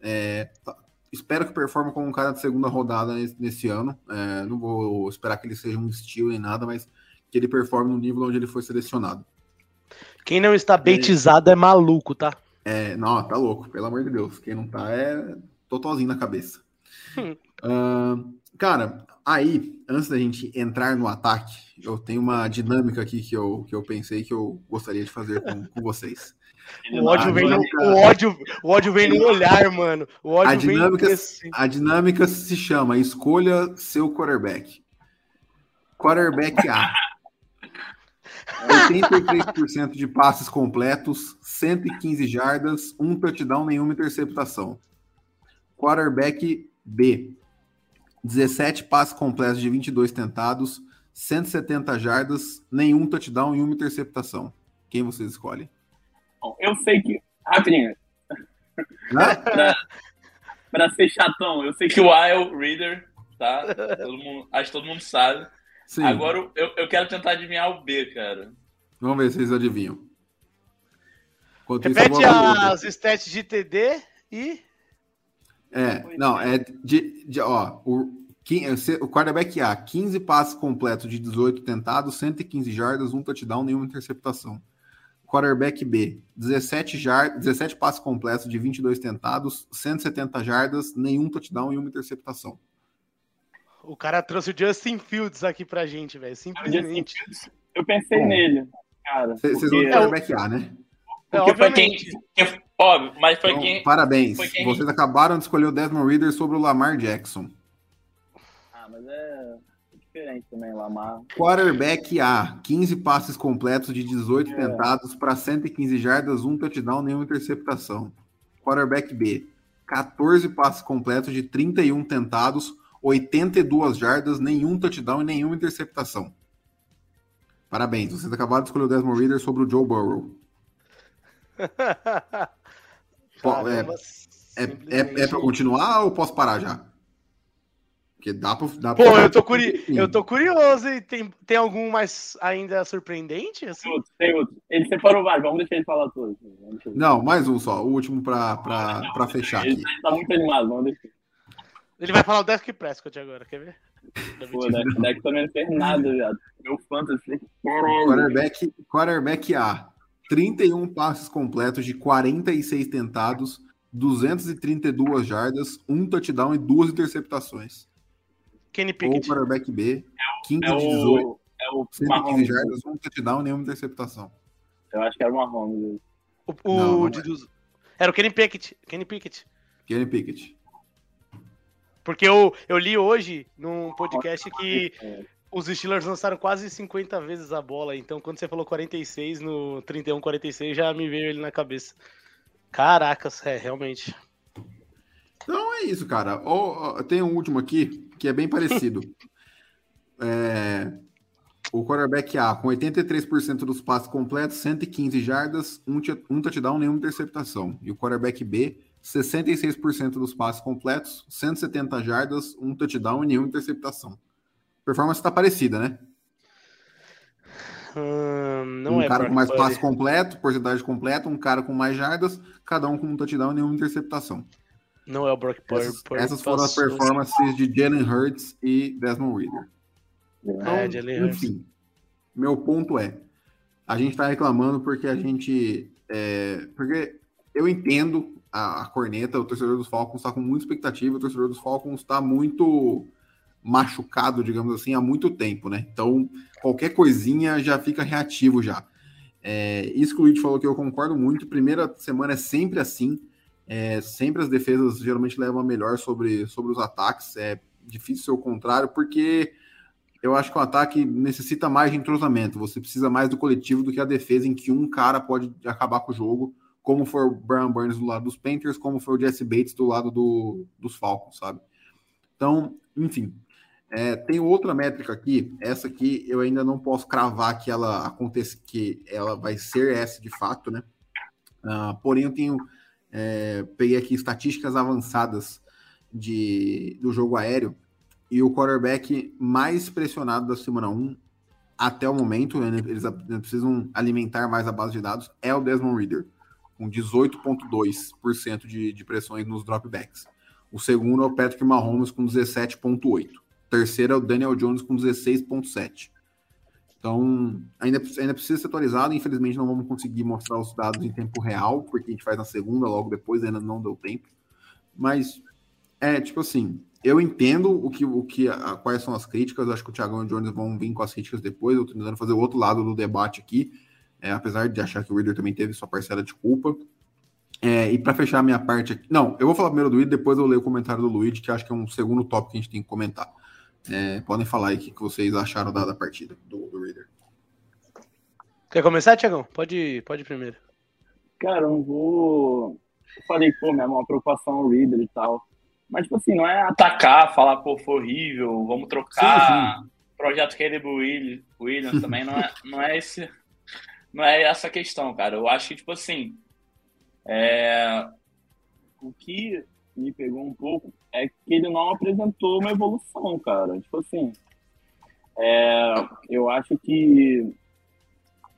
é, tá, espero que performe como um cara de segunda rodada nesse, nesse ano. É, não vou esperar que ele seja um estilo nem nada, mas que ele performe no nível onde ele foi selecionado. Quem não está beitizado é, é maluco, tá? É, não, tá louco, pelo amor de Deus. Quem não tá é totalzinho na cabeça. Hum. Uh, cara, Aí, antes da gente entrar no ataque, eu tenho uma dinâmica aqui que eu, que eu pensei que eu gostaria de fazer com, com vocês. O ódio, vem no, o, ódio, o ódio vem no olhar, mano. O ódio a, dinâmica, vem a dinâmica se chama Escolha seu quarterback. Quarterback A. 83% de passes completos, 115 jardas, um touchdown, nenhuma interceptação. Quarterback B. 17 passes completos de 22 tentados, 170 jardas, nenhum touchdown e uma interceptação. Quem vocês escolhem? Bom, eu sei que. Rapidinho. pra, pra ser chatão, eu sei que o o Reader, tá? Todo mundo, acho que todo mundo sabe. Sim. Agora eu, eu quero tentar adivinhar o B, cara. Vamos ver se vocês adivinham. Enquanto isso, Repete abrir. as stats de TD e. É, não, é de, de ó, o, quin- o quarterback A, 15 passes completos de 18 tentados, 115 jardas, um touchdown, nenhuma interceptação. Quarterback B, 17, jar, 17 passes completos de 22 tentados, 170 jardas, nenhum touchdown e uma interceptação. O cara trouxe o Justin Fields aqui pra gente, velho. Simplesmente. Eu pensei Bom. nele, cara. Vocês porque- vão A, né? É, Porque foi quem- Óbvio, mas foi Então, quem. parabéns. foi quem- Vocês acabaram de escolher o Desmond Reader sobre o Lamar Jackson. Ah, mas é diferente também, Lamar. Quarterback A, 15 passes completos de 18 É. tentados para 115 jardas, um touchdown, nenhuma interceptação. Quarterback B, 14 passes completos de 31 tentados, 82 jardas, nenhum touchdown e nenhuma interceptação. Parabéns, vocês acabaram de escolher o Desmond Reader sobre o Joe Burrow. Pô, Caramba, É, é, simplesmente. é para continuar ou posso parar já? Porque dá pra. Dá Pô, pra- eu tô, curi... Eu tô curioso, e tem, tem algum mais ainda surpreendente? Assim? Tem outro, tem outro. Ele separou vários, vamos deixar ele falar todos. Ele. Não, mais um só, o último para fechar aqui. Ele tá muito animado, vamos deixar. Ele vai falar o Desk Prescott agora, quer ver? Pô, o Deck, Deck também não fez nada, viado. Meu fantasy. Caralho. Quarterback, quarterback A. 31 passes completos de 46 tentados, 232 jardas, um touchdown e duas interceptações. Kenny Ou Pickett. quarterback B, 15 É de 18, o, é o 115 Mahomes. jardas, um touchdown e nenhuma interceptação. Eu acho que era o Mahomes. O, o Não, não de é. Era o Kenny Pickett. Kenny Pickett. Kenny Pickett. Porque eu, eu li hoje num podcast que É. os Steelers lançaram quase 50 vezes a bola. Então, quando você falou 46 no 31-46, já me veio ele na cabeça. Caracas, é, realmente. Então é isso, cara. Ó, tem um último aqui que é bem parecido. É, o quarterback A, com 83% dos passes completos, 115 jardas, um, um touchdown, nenhuma interceptação. E o quarterback B, 66% dos passes completos, 170 jardas, um touchdown e nenhuma interceptação. Performance tá parecida, né? Hum, não um é cara com mais Purdy. passes completo, porcentagem completa, um cara com mais jardas, cada um com um touchdown e nenhuma interceptação. Não é o Brock Purdy. Essas, Purdy essas foram as performances de Jalen Hurts e Desmond Reader. Então, É, Jalen Hurts. enfim, meu ponto é, a gente está reclamando porque a gente, é, porque eu entendo a, a corneta, o torcedor dos Falcons está com muita expectativa, o torcedor dos Falcons está muito machucado, digamos assim, há muito tempo, né? Então, qualquer coisinha já fica reativo já. É, isso que o Luiz falou que eu concordo muito. Primeira semana é sempre assim. É, sempre as defesas geralmente levam a melhor sobre, sobre os ataques. É difícil ser o contrário, porque eu acho que o ataque necessita mais de entrosamento. Você precisa mais do coletivo do que a defesa, em que um cara pode acabar com o jogo, como foi o Brian Burns do lado dos Panthers, como foi o Jesse Bates do lado do, dos Falcons, sabe? Então, enfim. É, tem outra métrica aqui, essa aqui eu ainda não posso cravar que ela acontece, que ela vai ser essa de fato, né? Ah, porém, eu tenho é, peguei aqui estatísticas avançadas de, do jogo aéreo e o quarterback mais pressionado da semana 1 até o momento, né, eles precisam alimentar mais a base de dados, é o Desmond Reader, com 18,2% de, de pressões nos dropbacks. O segundo é o Patrick Mahomes com 17,8%. O terceiro é o Daniel Jones com 16,7%. Então, ainda, ainda precisa ser atualizado. Infelizmente, não vamos conseguir mostrar os dados em tempo real, porque a gente faz na segunda, logo depois, ainda não deu tempo. Mas, é tipo assim: eu entendo o que, o que a, quais são as críticas. Acho que o Thiagão e o Jones vão vir com as críticas depois. Eu estou tentando fazer o outro lado do debate aqui, é, apesar de achar que o Reader também teve sua parcela de culpa. É, e para fechar a minha parte aqui. Não, eu vou falar primeiro do Luiz, depois eu leio o comentário do Luiz, que acho que é um segundo tópico que a gente tem que comentar. É, podem falar aí o que vocês acharam da, da partida do, do Reader. Quer começar, Tiagão? Pode, pode ir primeiro. Cara, eu não vou. Eu falei, pô, minha uma preocupação o Reader e tal. Mas, tipo assim, não é atacar, falar, pô, foi horrível, vamos trocar. Sim, sim. Projeto Caleb Williams também não é, não é esse. Não é essa questão, cara. Eu acho que, tipo assim, é... O que me pegou um pouco é que ele não apresentou uma evolução, cara. Tipo assim, é... eu acho que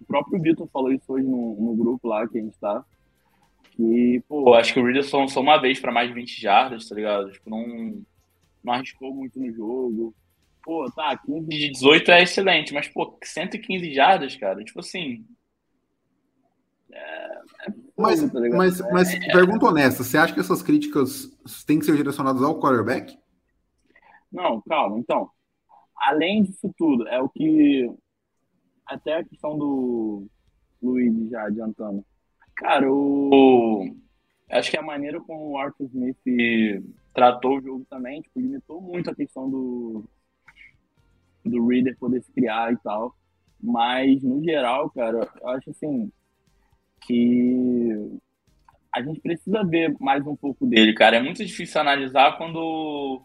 o próprio Vitor falou isso hoje no, no, grupo lá que a gente tá. Que, pô, acho que o Readerson só uma vez para mais de 20 jardas, tá ligado? Tipo, não, não arriscou muito no jogo. Pô, tá, 15 de 18 é excelente, mas, pô, 115 jardas, cara, tipo assim, mas, tá mas, mas é, pergunta honesta, você acha que essas críticas têm que ser direcionadas ao quarterback? Não, calma. Então, além disso tudo, é o que até a questão do Luiz já adiantando. Cara, o acho que a maneira como o Arthur Smith tratou o jogo também, tipo, limitou muito a questão do do reader poder se criar e tal. Mas no geral, cara, eu acho assim, que a gente precisa ver mais um pouco dele, cara. É muito difícil analisar quando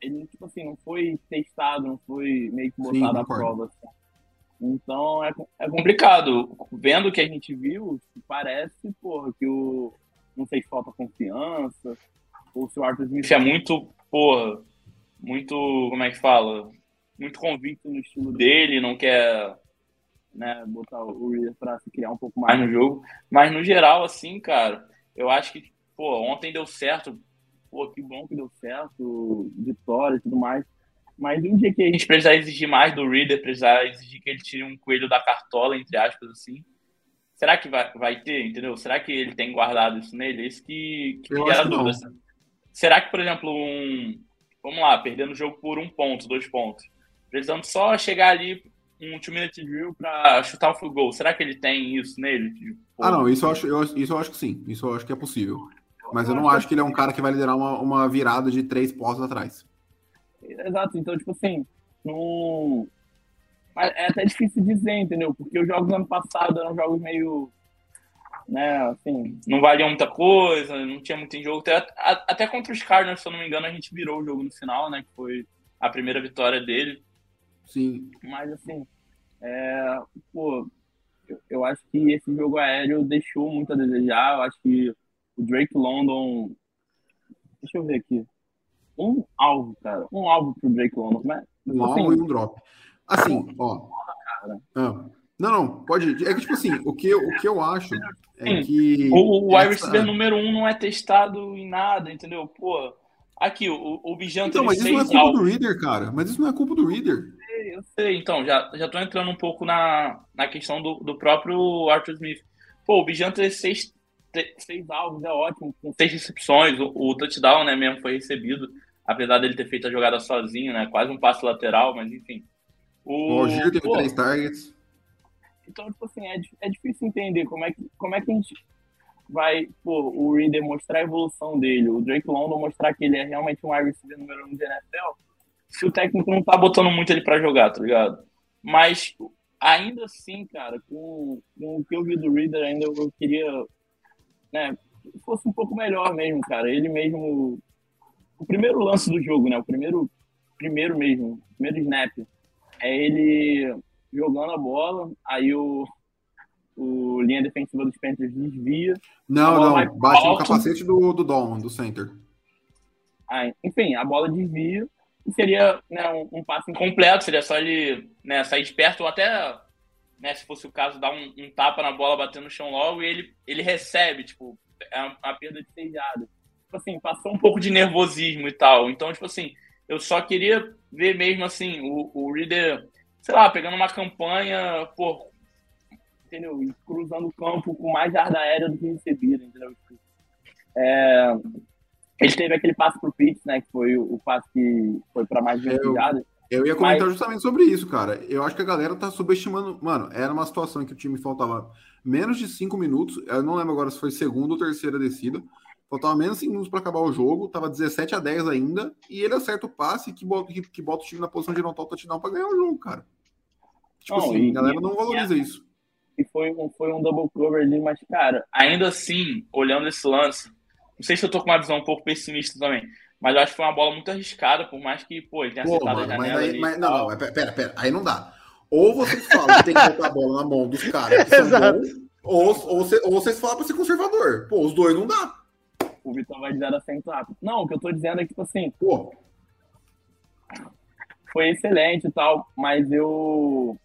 ele, tipo assim, não foi testado, não foi meio que botado Sim, à prova. Assim. Então é, é complicado. Vendo o que a gente viu, parece, porra, que o. Não sei se falta confiança, ou se o Arthur Smith é muito, porra, muito. Como é que fala? Muito convicto no estilo dele, não quer né, botar o Reader para se criar um pouco mais no jogo. Mas no geral, assim, cara, eu acho que, pô, ontem deu certo. Pô, que bom que deu certo, vitória e tudo mais. Mas um dia que a gente precisar exigir mais do Reader, precisar exigir que ele tire um coelho da cartola, entre aspas, assim, será que vai, vai ter, entendeu? Será que ele tem guardado isso nele? Isso que, que gera dúvida. Assim. Será que, por exemplo, um. Vamos lá, perdendo o jogo por um ponto, dois pontos. Precisando só chegar ali um two-minute drill para chutar o field goal. Será que ele tem isso nele? Tipo, ah, não, isso eu, acho, eu, isso eu acho que sim. Isso eu acho que é possível. Mas eu não acho que ele é um cara que vai liderar uma, uma virada de três postos atrás. Exato, então, tipo assim, não... é até difícil dizer, entendeu? Porque os jogos do ano passado eram jogos meio. Né, assim, não valiam muita coisa, não tinha muito em jogo. Até, até contra os Cardinals, se eu não me engano, a gente virou o jogo no final, né? Que foi a primeira vitória dele. Sim. Mas assim, é, pô, eu, eu, acho que esse jogo aéreo deixou muito a desejar. Eu acho que o Drake London. Deixa eu ver aqui. Um alvo, cara. Um alvo pro Drake London. Mas, um assim, alvo e um drop. Assim, ó. Ah, não, não, pode. É que, tipo assim, o que, o que eu acho é que. O, o wide receiver número um não é testado em nada, entendeu? Pô, aqui, o, o Bijanta. Então, mas isso não é culpa do Reader, cara. Mas isso não é culpa do Reader eu sei. Então, já, já tô entrando um pouco na, na questão do, do próprio Arthur Smith. Pô, o Bijan teve seis, seis alvos, é ótimo, com seis recepções. O, o, touchdown, né, mesmo foi recebido, apesar dele ter feito a jogada sozinho, né? Quase um passe lateral, mas enfim. O, o Gil teve pô, três targets. Então, tipo assim, é, é difícil entender como é, que, como é que a gente vai, pô, o Reader mostrar a evolução dele, o Drake London mostrar que ele é realmente um wide receiver número um de NFL se o técnico não tá botando muito ele para jogar, tá ligado? Mas ainda assim, cara, com, com o que eu vi do Reader, ainda eu queria, né, que fosse um pouco melhor mesmo, cara. Ele mesmo, o primeiro lance do jogo, né, o primeiro, primeiro mesmo, primeiro snap, é ele jogando a bola, aí o, o linha defensiva dos Panthers desvia. Não, não, bate alto. no capacete do, do Dom, do center. Ah, enfim, a bola desvia, seria né, um, um, passe incompleto, seria só ele né, sair de perto ou até, né, se fosse o caso, dar um, um, tapa na bola, bater no chão logo e ele, ele recebe, tipo, é uma, uma perda de sejada. Tipo assim, passou um pouco de nervosismo e tal. Então, tipo assim, eu só queria ver mesmo assim, o, o Reader, sei lá, pegando uma campanha, pô, entendeu? cruzando o campo com mais jarda aérea do que recebida, entendeu? É, Ele teve aquele passe pro Pitts, né? Que foi o, o passe que foi para mais de 20 Eu-. Eu ia comentar Mas- justamente sobre isso, cara. Eu acho que a galera tá subestimando. Mano, era uma situação em que o time faltava menos de cinco minutos. Eu não lembro agora se foi segunda ou terceira descida. Faltava menos de cinco minutos para acabar o jogo. Tava 17 a 10 ainda. E ele acerta o passe que bota, que, que bota o time na posição de anotar o touchdown pra ganhar o jogo, cara. Tipo Não, assim, e- a galera e- não valoriza isso. E foi um, foi um double cover ali, mas, cara, Ainda assim, olhando esse lance, não sei se eu tô com uma visão um pouco pessimista também, mas eu acho que foi uma bola muito arriscada, por mais que, pô, ele tenha Pô, acertado mano, a mas janela aí. ali. Mas, não, não, mas pera, pera, aí não dá. Ou vocês falam que tem que botar a bola na mão dos caras que Exato. bons, ou, ou, cê- ou vocês falam pra ser conservador. Pô, os dois não dá. o Vitão vai de 0 a 100 rápido. Não, o que eu tô dizendo é que, tipo assim, Pô, foi excelente e tal, mas eu.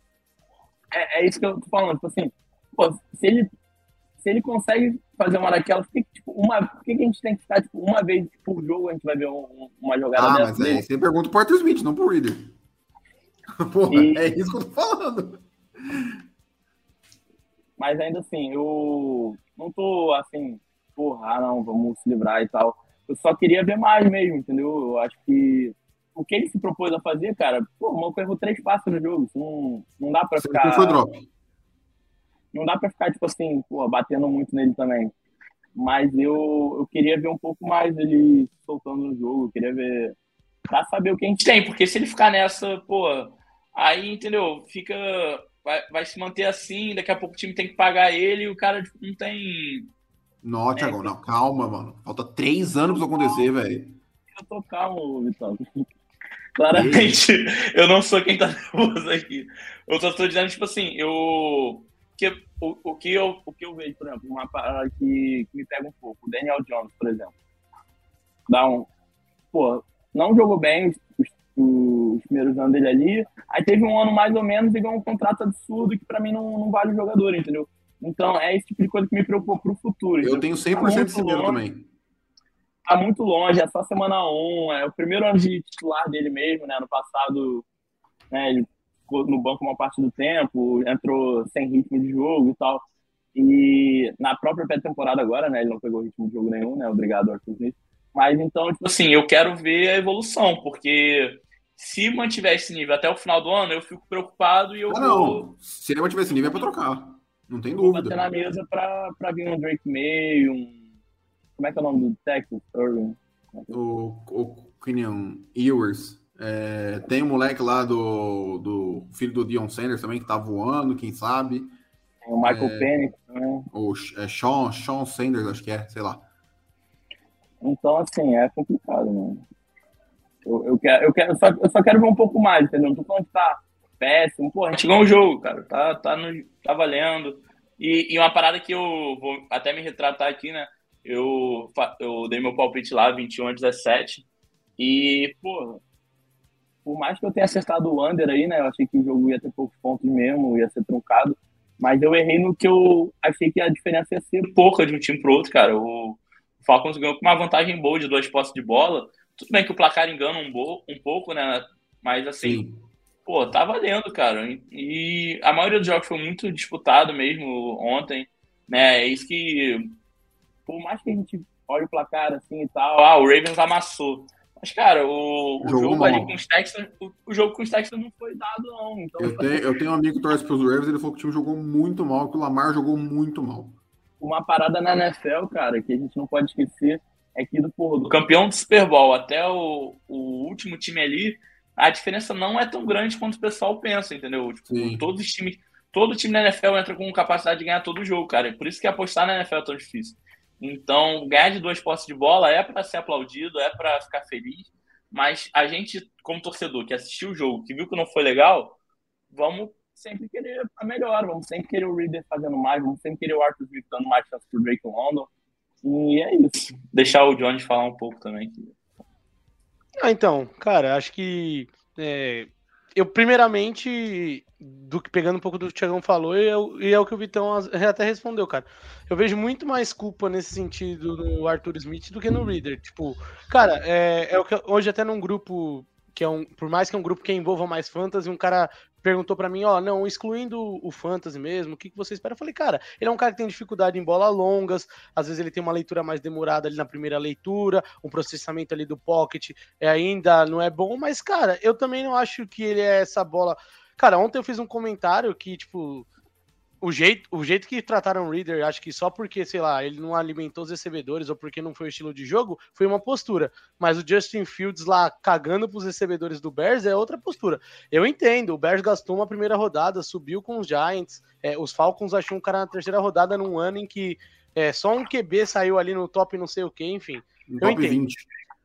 É, é isso que eu tô falando, tipo assim, pô, se ele, se ele consegue fazer uma daquelas, por que, tipo, uma, por que, a gente tem que ficar, tipo, uma vez por jogo a gente vai ver um- um- uma jogada Ah, dessa? mas aí você pergunta pro Arthur Smith, não pro Reader. Porra, E- é isso que eu tô falando. Mas ainda assim, eu não tô assim, porra, ah, não, vamos se livrar e tal. Eu só queria ver mais mesmo, entendeu? Eu acho que o que ele se propôs a fazer, cara, pô, o maluco errou três passos no jogo. Não, não dá pra ficar. foi drop. Não dá pra ficar, tipo assim, pô, batendo muito nele também. Mas eu, eu queria ver um pouco mais ele soltando no jogo, eu queria ver. Pra saber o que a gente Tem, porque se ele ficar nessa, pô, aí, entendeu? Fica. Vai, vai se manter assim, daqui a pouco o time tem que pagar ele e o cara tipo, não tem. Não, Thiago, não, calma, mano. Falta três anos pra isso acontecer, velho. Eu tô calmo, Vitão. Claramente. Eu não sou quem tá nervoso aqui. Eu só tô dizendo, tipo assim, eu. Que, o, o, que eu, o que eu vejo, por exemplo, uma parada que, que me pega um pouco, o Daniel Jones, por exemplo. Dá um. Pô, não jogou bem os, os, os primeiros anos dele ali. Aí teve um ano mais ou menos e ganhou um contrato absurdo que pra mim não, não vale o jogador, entendeu? Então é esse tipo de coisa que me preocupa pro futuro. Eu entendeu? tenho Tá 100% muito desse medo também. Tá muito longe, é só semana 1, é o primeiro ano de titular dele mesmo, né? No passado, né, ele no banco uma parte do tempo, entrou sem ritmo de jogo e tal. E na própria pré-temporada agora, né? Ele não pegou ritmo de jogo nenhum, né? Obrigado, Arthur Smith. Mas então, tipo, Assim, eu quero ver a evolução, porque se mantiver esse nível até o final do ano, eu fico preocupado e eu Ah, vou. não. Se ele mantiver esse nível, é pra trocar. Não tem vou bater dúvida. na mesa pra, pra vir um Drake May, um. Como é que é o nome do Texas? Irving. O, o Kenyon Ewers. É, tem um moleque lá do, do filho do Dion Sanders também que tá voando, quem sabe. Tem o Michael É. Penix também. O é, Sean, Sean Sanders, acho que é, sei lá. Então, assim, é complicado, mano. Eu, eu, quero, eu, quero, eu, só, eu só quero ver um pouco mais, entendeu? Não tô falando que tá péssimo. Pô, a gente ganhou o jogo, cara. Tá, tá, no, tá valendo. E, e uma parada que eu vou até me retratar aqui, né? Eu, eu dei meu palpite lá, 21 a 17. E, pô, por mais que eu tenha acertado o under aí, né? Eu achei que o jogo ia ter poucos pontos mesmo, ia ser truncado. Mas eu errei no que eu achei que a diferença ia ser. pouca de um time pro outro, cara. O Falcons ganhou com uma vantagem boa de duas posses de bola. Tudo bem que o placar engana um, bo- um pouco, né? Mas assim, Sim. pô, tá valendo, cara. E, e a maioria dos jogos foi muito disputado mesmo ontem, né? É isso que. Por mais que a gente olhe o placar assim e tal. Ah, o Ravens amassou. Mas, cara, o, o jogo mal. ali com os Texans, o, o jogo com os Texans não foi dado, não. Então, Eu tenho, eu tenho um amigo que torce pros Ravens, ele falou que o time jogou muito mal, que o Lamar jogou muito mal. uma parada na NFL, cara, que a gente não pode esquecer é que do porra, do campeão do Super Bowl até o, o último time ali, a diferença não é tão grande quanto o pessoal pensa, entendeu? Tipo, Sim. todos os times, todo time na NFL entra com capacidade de ganhar todo o jogo, cara. Por isso que apostar na NFL é tão difícil. Então, ganhar de duas posses de bola é para ser aplaudido, é para ficar feliz, mas a gente, como torcedor que assistiu o jogo, que viu que não foi legal, vamos sempre querer a melhor, vamos sempre querer o Reader fazendo mais, vamos sempre querer o Arthur Smith dando mais chance pro Drake London. E é isso. deixar o Jones falar um pouco também. Ah, então, cara, acho que é, eu primeiramente do que pegando um pouco do que o Thiagão falou e é, e é o que o Vitão até respondeu, cara. Eu vejo muito mais culpa nesse sentido no Arthur Smith do que no Reader. Tipo, cara, é, é o que hoje até num grupo que é um, por mais que é um grupo que envolva mais fantasy, um cara perguntou para mim, ó, não, excluindo o fantasy mesmo, o que, que você espera? Eu falei, cara, ele é um cara que tem dificuldade em bola longas, às vezes ele tem uma leitura mais demorada ali na primeira leitura, um processamento ali do pocket é, ainda não é bom, mas, cara, eu também não acho que ele é essa bola. Cara, ontem eu fiz um comentário que, tipo, o jeito, o jeito que trataram o Reader, acho que só porque, sei lá, ele não alimentou os recebedores ou porque não foi o estilo de jogo, foi uma postura. Mas o Justin Fields lá cagando pros recebedores do Bears é outra postura. Eu entendo, o Bears gastou uma primeira rodada, subiu com os Giants, é, os Falcons achou um cara na terceira rodada num ano em que é, só um QB saiu ali no top não sei o que, enfim. No eu entendo. 20.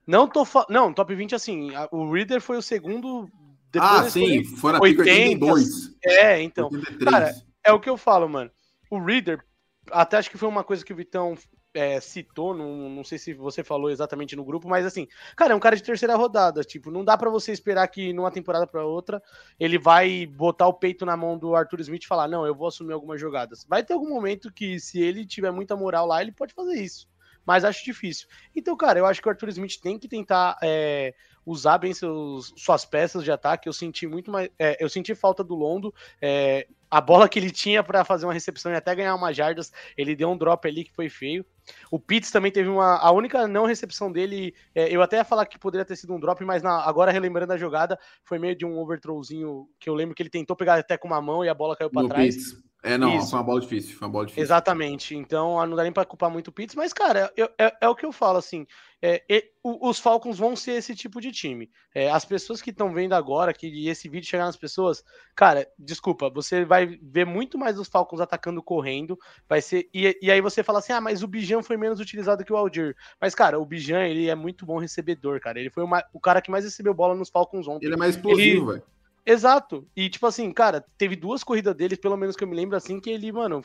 Não tô fa... Não, top 20 assim, a- o Reader foi o segundo. Ah, sim, 80, 82. É, então. 83. Cara, é o que eu falo, mano. O Reader, até acho que foi uma coisa que o Vitão é, citou, não, não sei se você falou exatamente no grupo, mas assim, cara, é um cara de terceira rodada. Tipo, não dá pra você esperar que numa temporada pra outra ele vai botar o peito na mão do Arthur Smith e falar: não, eu vou assumir algumas jogadas. Vai ter algum momento que, se ele tiver muita moral lá, ele pode fazer isso. Mas acho difícil. Então, cara, eu acho que o Arthur Smith tem que tentar é, usar bem seus, suas peças de ataque. Eu senti muito mais. é, eu senti falta do Londo. é, a bola que ele tinha para fazer uma recepção e até ganhar umas jardas, ele deu um drop ali que foi feio. O Pitts também teve uma. A única não recepção dele, é, eu até ia falar que poderia ter sido um drop, mas na- agora relembrando a jogada, foi meio de um overthrowzinho que eu lembro que ele tentou pegar até com uma mão e a bola caiu para trás. Pitts. É, não, Isso. foi uma bola difícil. Foi uma bola difícil. Exatamente. Então ah, não dá nem pra culpar muito o Pitts, mas, cara, eu- é, é o que eu falo, assim. é, e- os Falcons vão ser esse tipo de time. É, as pessoas que estão vendo agora, que esse vídeo chegar nas pessoas, cara, desculpa, você vai ver muito mais os Falcons atacando correndo. Vai ser. E, e aí você fala assim: ah, mas o Bijan foi menos utilizado que o Aldir. Mas, cara, o Bijan, ele é muito bom recebedor, cara. Ele foi uma- o cara que mais recebeu bola nos Falcons ontem. Ele é mais explosivo, velho. Exato. E, tipo assim, cara, teve duas corridas dele, pelo menos que eu me lembro, assim, que ele, mano.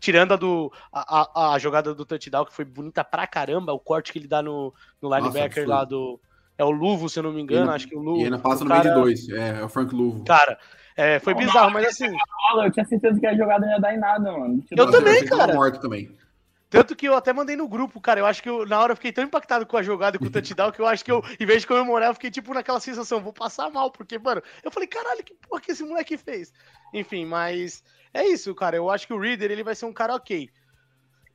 Tirando a do. A, a, a jogada do touchdown, que foi bonita pra caramba, o corte que ele dá no, no linebacker absurdo. lá do. É o Luvo, se eu não me engano, acho que o Luvo. E ainda passa no meio de cara- dois. É, é o Frank Luvo. Cara, é, foi bizarro, mas assim. Eu tinha certeza que a jogada não ia dar em nada, mano. Eu Nossa, também, tava cara. morto também. Tanto que eu até mandei no grupo, cara. Eu acho que eu, na hora eu fiquei tão impactado com a jogada e com o touchdown que eu acho que eu, em vez de comemorar, eu fiquei tipo naquela sensação, vou passar mal, porque, mano, eu falei, caralho, que porra que esse moleque fez? Enfim, mas é isso, cara. Eu acho que o Reader ele vai ser um cara ok.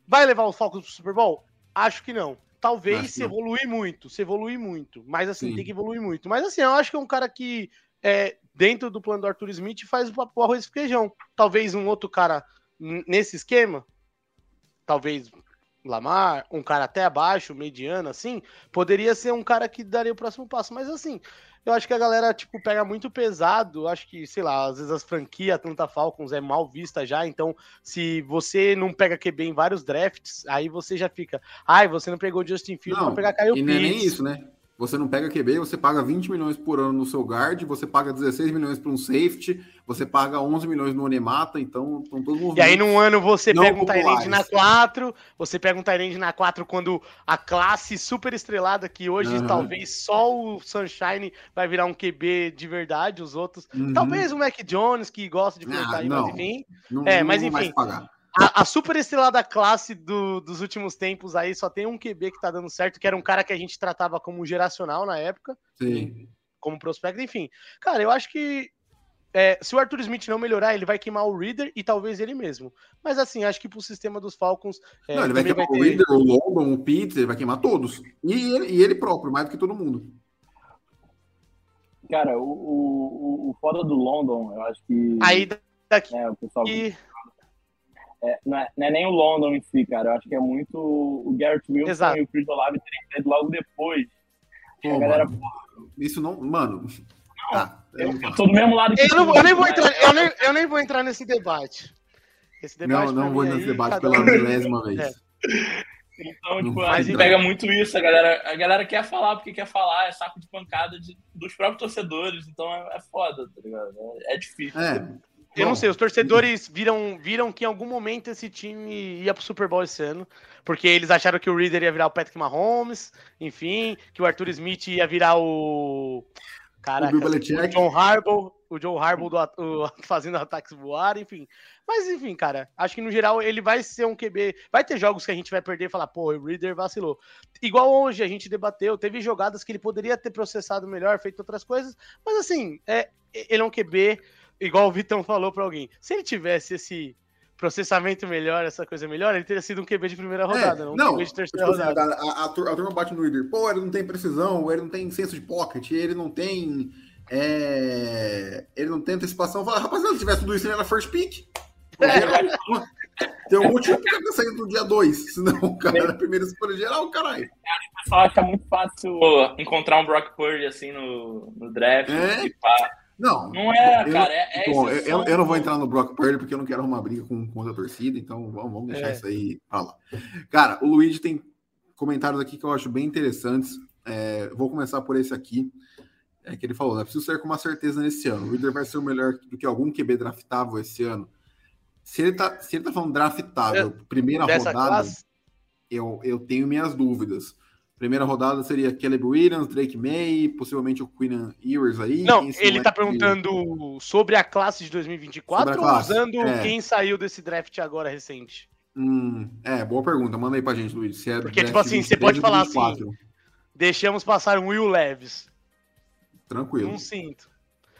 Vai levar os Falcons pro Super Bowl? Acho que não. Talvez Acho se evoluir muito, se evoluir muito. Mas assim, Sim. tem que evoluir muito. Mas assim, eu acho que é um cara que, é, dentro do plano do Arthur Smith, faz o arroz e feijão. Talvez um outro cara nesse esquema, talvez Lamar, um cara até abaixo, mediano, assim, poderia ser um cara que daria o próximo passo. Mas assim, eu acho que a galera, tipo, pega muito pesado. Acho que, sei lá, às vezes as franquias Atlanta Falcons é mal vista já. Então, se você não pega QB em vários drafts, aí você já fica. Ai, você não pegou Justin Fields, Não, vai pegar Kyle e não é nem Pitts. isso, né? Você não pega QB, você paga 20 milhões por ano no seu guard, você paga 16 milhões para um safety, você paga 11 milhões no Onemata, então estão todos E movimentos. aí, num ano, você Não pega um Tyrande na 4, você pega um Tyrande na 4 quando a classe super estrelada, que hoje Aham. talvez só o Sunshine vai virar um QB de verdade, os outros. Uhum. Talvez o Mac Jones, que gosta de Ah, flertar aí, não. mas enfim. Não, É, não mas enfim. A, a super estrelada classe do- dos últimos tempos aí só tem um QB que tá dando certo, que era um cara que a gente tratava como geracional na época, Sim. como prospecto, enfim. Cara, eu acho que é, se o Arthur Smith não melhorar, ele vai queimar o Reader e talvez ele mesmo. Mas assim, acho que pro sistema dos Falcons. é, não, ele vai queimar o Reader, o London, o Pitts, ele vai queimar todos. E ele, e ele próprio, mais do que todo mundo. Cara, o, o, o- foda do London, eu acho que. Aí daqui. né, o pessoal. É, não, é, não é nem o London em si, cara. Eu acho que é muito o Garrett Wilson Exato. e o Chris Olave terem feito logo depois. Pô, a galera, mano, isso não. Mano. Tá. eu, eu tô do mesmo lado que Eu, não- eu nem vou entrar, eu, nem, eu nem vou entrar nesse debate. Esse debate Não, pra não vou nesse aí, debate pela um- milésima vez. É. Então, tipo, Mas a gente pega muito isso, a galera, a galera quer falar porque quer falar, é saco de pancada de- dos próprios torcedores, então é, é foda, tá ligado? É, é difícil. É. Eu Bom, não sei, os torcedores viram, viram que em algum momento esse time ia pro Super Bowl esse ano, porque eles acharam que o Reader ia virar o Patrick Mahomes, enfim, que o Arthur Smith ia virar o. Caraca, O o John Harbaugh, o John Harbaugh do, o- fazendo ataques voar, enfim. Mas enfim, cara, acho que no geral ele vai ser um QB. Vai ter jogos que a gente vai perder e falar, pô, o Reader vacilou. Igual hoje a gente debateu, teve jogadas que ele poderia ter processado melhor, feito outras coisas, mas assim, é, ele é um QB igual o Vitão falou pra alguém, se ele tivesse esse processamento melhor, essa coisa melhor, ele teria sido um QB de primeira rodada, É, não um não, QB de terceira tipo assim, rodada. a, a, a tur- a turma bate no líder. Pô, ele não tem precisão, ele não tem senso de pocket, ele não tem. é, ele não tem antecipação. Fala, rapaziada, se tivesse tudo isso, ele era first pick. Tem um motivo porque ele tá saindo no dia 2. Senão o cara era a primeira escolha geral, caralho. O pessoal acha muito fácil encontrar um Brock Purdy assim no, no draft. É? Não. Não é, eu, cara. É, é bom, eu, exceção. eu- eu não vou entrar no Brock Purdy porque eu não quero arrumar briga com, com outra torcida, então vamos, vamos deixar É. isso aí pra lá. Cara, o Luigi tem comentários aqui que eu acho bem interessantes. É, vou começar por esse aqui. É que ele falou, né? Preciso ser com uma certeza nesse ano. O Reader vai ser o melhor do que algum QB draftável esse ano. Se ele tá, se ele tá falando draftável, primeira rodada, classe, eu, eu tenho minhas dúvidas. Primeira rodada seria Caleb Williams, Drake May, possivelmente o Queenan Ewers aí. Não, ele é tá que- perguntando sobre a classe de 2024 Sobre a ou classe, usando é. quem saiu desse draft agora recente? Hum, é, boa pergunta. Manda aí pra gente, Luiz. Se é Porque, tipo assim, você 23 pode falar 24. Deixamos passar um Will Leves. Tranquilo, Não sinto.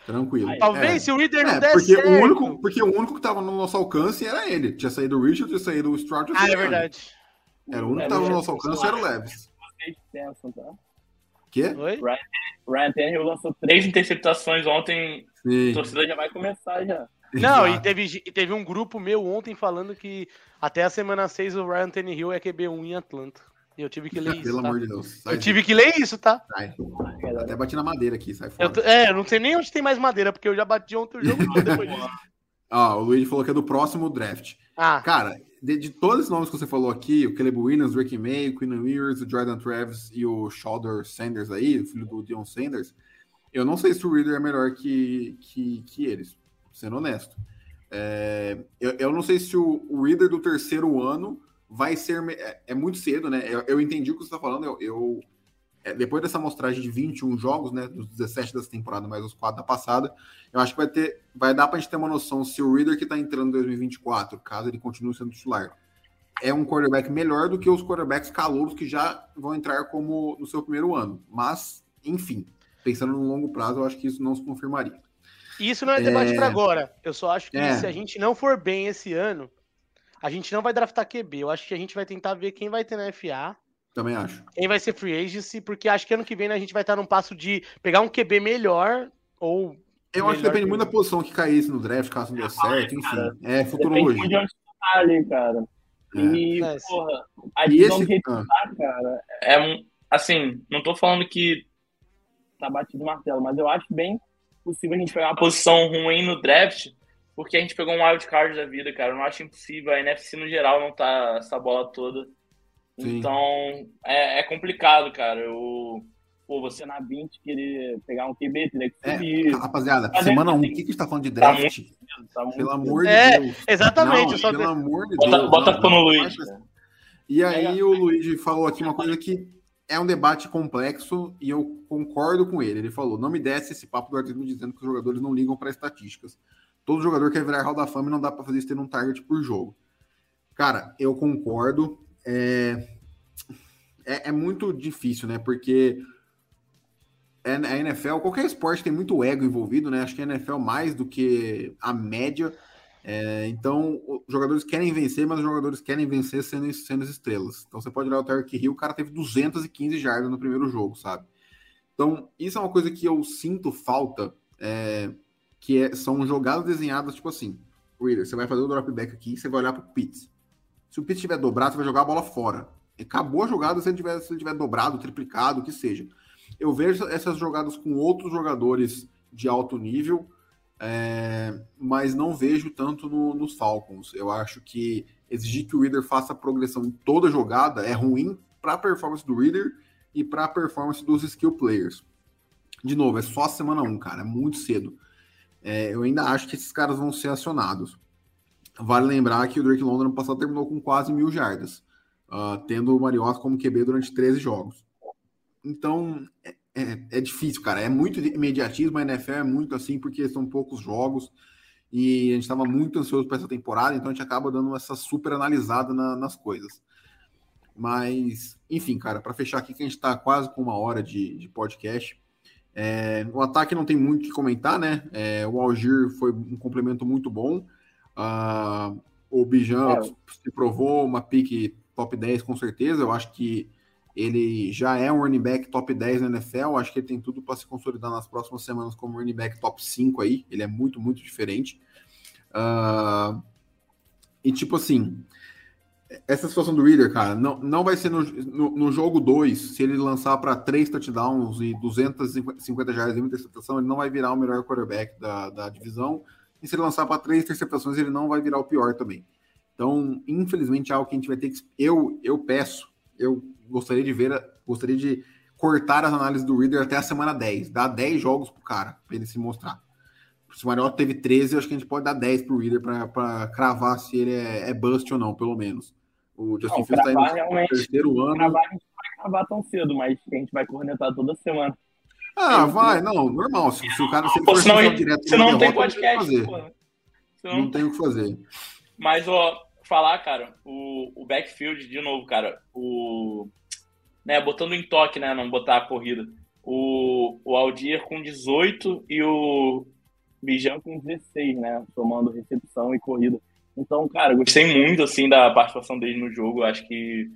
tranquilo. Talvez é. se o Reader não É, der porque certo. o, único, porque o único que tava no nosso alcance era ele. Tinha saído o Richard, tinha saído o Stroud. Ah, é verdade. Era o único É, que tava no eu nosso alcance era o Leves. Pensam, tá? Quê? Oi? Ryan Tannehill lançou Três interceptações ontem, a Sim. torcida já vai começar já. Não, e teve, e teve um grupo meu ontem falando que até a semana 6 o Ryan Tannehill é QB1 em Atlanta. E eu tive que ler isso, Pelo tá? amor de Deus. Sai, Eu tive que ler isso, tá? sai. Até bati na madeira aqui, sai fora. Eu tô- é, eu não sei nem onde tem mais madeira, porque eu já bati ontem o jogo depois disso. Ah, o Luigi falou que é do próximo draft. Ah, Cara, de, de todos os nomes que você falou aqui, o Caleb Williams, o Drake May, o Quinn Ewers, o Jordan Travis e o Shoulder Sanders aí, o filho do Dion Sanders, eu não sei se o Reader é melhor que, que, que eles, sendo honesto. É, eu, eu não sei se o, o Reader do terceiro ano vai ser. É, é muito cedo, né? Eu, eu entendi o que você está falando. Eu, eu- é, depois dessa amostragem de 21 jogos, né? Dos 17 dessa temporada, mais os 4 da passada, eu acho que vai ter. Vai dar pra gente ter uma noção se o Reader que tá entrando em 2024, caso ele continue sendo titular, é um quarterback melhor do que os quarterbacks calouros que já vão entrar como no seu primeiro ano. Mas, enfim, pensando no longo prazo, eu acho que isso não se confirmaria. e isso não é debate É. pra agora. Eu só acho que É. se a gente não for bem esse ano, a gente não vai draftar QB. Eu acho que a gente vai tentar ver quem vai ter na FA, Também acho. quem vai ser free agency, porque acho que ano que vem né, a gente vai estar num passo de pegar um QB melhor ou Eu acho que depende que- muito da posição que caísse no draft, caso não dê certo, enfim. É Depende muito de futurologia. onde tu tá ali, cara. É. E, É. porra, a E divisão esse. ah, cara, é um. Assim, não tô falando que tá batido o martelo, mas eu acho bem possível a gente pegar uma posição. posição ruim no draft, porque a gente pegou um wild card da vida, cara. Eu não acho impossível. A NFC no geral não tá essa bola toda. Sim. Então, é, é complicado, cara. Eu, Pô, você na 20 querer pegar um QB, teria que É, subir. rapaziada, Mas semana é- 1, um, o que, que a gente tá falando de draft? Tá muito- Pelo amor É, de Deus. exatamente, Não, eu só- pelo amor de bota, Deus. bota a culpa no Luiz. E aí o Luigi falou aqui uma coisa que é um debate complexo e eu concordo com ele. Ele falou: não me desce esse papo do artigo dizendo que os jogadores não ligam para estatísticas. Todo jogador quer virar Hall da Fama e não dá para fazer isso tendo um target por jogo. Cara, eu concordo. É, é, é muito difícil, né? Porque é- a NFL, qualquer esporte tem muito ego envolvido, né? Acho que a NFL mais do que a média. É, então, os jogadores querem vencer, mas os jogadores querem vencer sendo, sendo as estrelas. Então, você pode olhar o Tarek Hill, o cara teve 215 jardas no primeiro jogo, sabe? Então, isso é uma coisa que eu sinto falta, é, que é- são jogadas desenhadas, tipo assim, Reader, você vai fazer o dropback aqui, você vai olhar pro Pitts. Se o Pitts estiver dobrado, você vai jogar a bola fora. Acabou a jogada se ele tiver, se ele tiver dobrado, triplicado, o que seja. Eu vejo essas jogadas com outros jogadores de alto nível, é, mas não vejo tanto no- nos Falcons. Eu acho que exigir que o Reader faça progressão em toda jogada é ruim para a performance do Reader e para a performance dos skill players. De novo, é só a semana 1, cara, é muito cedo. É, eu ainda acho que esses caras vão ser acionados. Vale lembrar que o Drake London no passado terminou com quase mil jardas, ah, tendo o Mariota como QB durante 13 jogos. Então, é, é- é difícil, cara. É muito imediatismo. A NFL é muito assim, porque são poucos jogos. E a gente estava muito ansioso para essa temporada, então a gente acaba dando essa super analisada na- nas coisas. Mas, enfim, cara, para fechar aqui, que a gente está quase com uma hora de, de podcast, É, o ataque não tem muito o que comentar, né? É, o Algir foi um complemento muito bom. O Bijan é. se provou uma pique top 10 com certeza. Eu acho que ele já é um running back top 10 na NFL. Acho que ele tem tudo para se consolidar nas próximas semanas como running back top 5 aí. Ele é muito, muito diferente. Uh, e tipo assim, essa situação do Reader, cara, não, não vai ser no, no, no jogo 2, se ele lançar para 3 touchdowns e 250 jardas de interceptação, ele não vai virar o melhor quarterback da, da divisão. E se ele lançar para 3 interceptações, ele não vai virar o pior também. Então, infelizmente, é algo que a gente vai ter que. Eu, eu peço, eu gostaria de ver, gostaria de cortar as análises do Reader até a semana 10. Dar 10 jogos pro cara, para ele se mostrar. Se o Mariota teve 13, eu acho que a gente pode dar 10 pro Reader para cravar se ele é, é bust ou não, pelo menos. O Justin Fields está indo no terceiro ano. Cravar, a gente não vai cravar tão cedo, mas a gente vai cornetar toda semana. Ah, vai, não, normal. Se, se o cara se for senão, direto você não tem podcast. Não, não tem o que fazer. Mas, ó, falar, cara, o, o backfield, de novo, cara, o. Né, botando em toque, né? Não botar a corrida. O, o Aldir com 18 e o Bijan com 16, né? Somando recepção e corrida. Então, cara, gostei muito, assim, da participação dele no jogo. Acho que,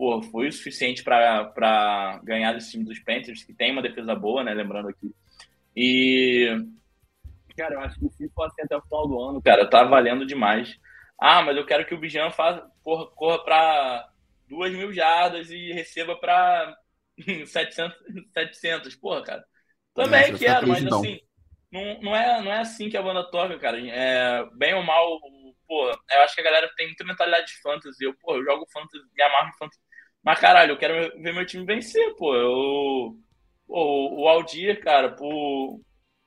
pô, foi o suficiente para ganhar desse time dos Panthers, que tem uma defesa boa, né? Lembrando aqui. E, cara, eu acho que se fosse até o final do ano, cara, tá valendo demais. Ah, mas eu quero que o Bijan faça, porra, corra para duas mil jardas e receba para 700, 700. Porra, cara. Também é, quero, mas assim, não, não, é, não é assim que a banda toca, cara. É, bem ou mal, pô, eu acho que a galera tem muita mentalidade de fantasy. Eu, pô, eu jogo fantasy, me amarro em fantasy. Mas, caralho, eu quero ver meu time vencer, pô. Eu, pô o Aldir, cara, por,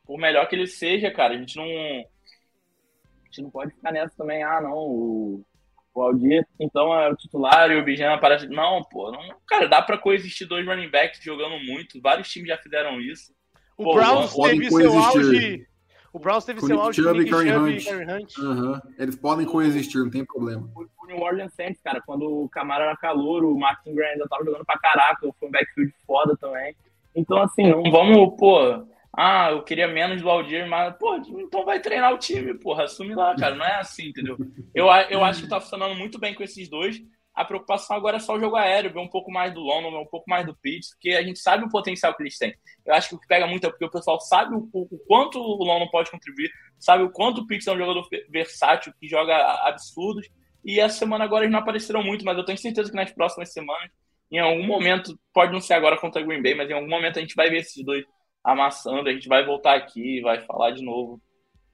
por melhor que ele seja, cara, a gente não. A gente não pode ficar nessa também, ah, não, o, o Aldir, então é o titular e o Bijan aparece. Não, pô, não, cara, dá pra coexistir dois running backs jogando muito. Vários times já fizeram isso. O pô, Browns teve seu auge o Browns teve seu auge Chubb e Karen Hunt. Hunt. Uhum. Eles podem coexistir, não tem problema. O New Orleans Saints, cara, quando o Camara era calor, o Martin Grant ainda tava jogando pra caraca, foi um backfield foda também. Então, assim, não vamos, pô, ah, eu queria menos do Aldir, mas, pô, então vai treinar o time, porra, assume lá, cara. Não é assim, entendeu? Eu, eu acho que tá funcionando muito bem com esses dois. A preocupação agora é só o jogo aéreo, ver um pouco mais do London, ver um pouco mais do Pitts, porque a gente sabe o potencial que eles têm. Eu acho que o que pega muito é porque o pessoal sabe o, o quanto o London pode contribuir, sabe o quanto o Pitts é um jogador versátil, que joga absurdos. E essa semana agora eles não apareceram muito, mas eu tenho certeza que nas próximas semanas, em algum momento, pode não ser agora contra o Green Bay, mas em algum momento a gente vai ver esses dois amassando, a gente vai voltar aqui, vai falar de novo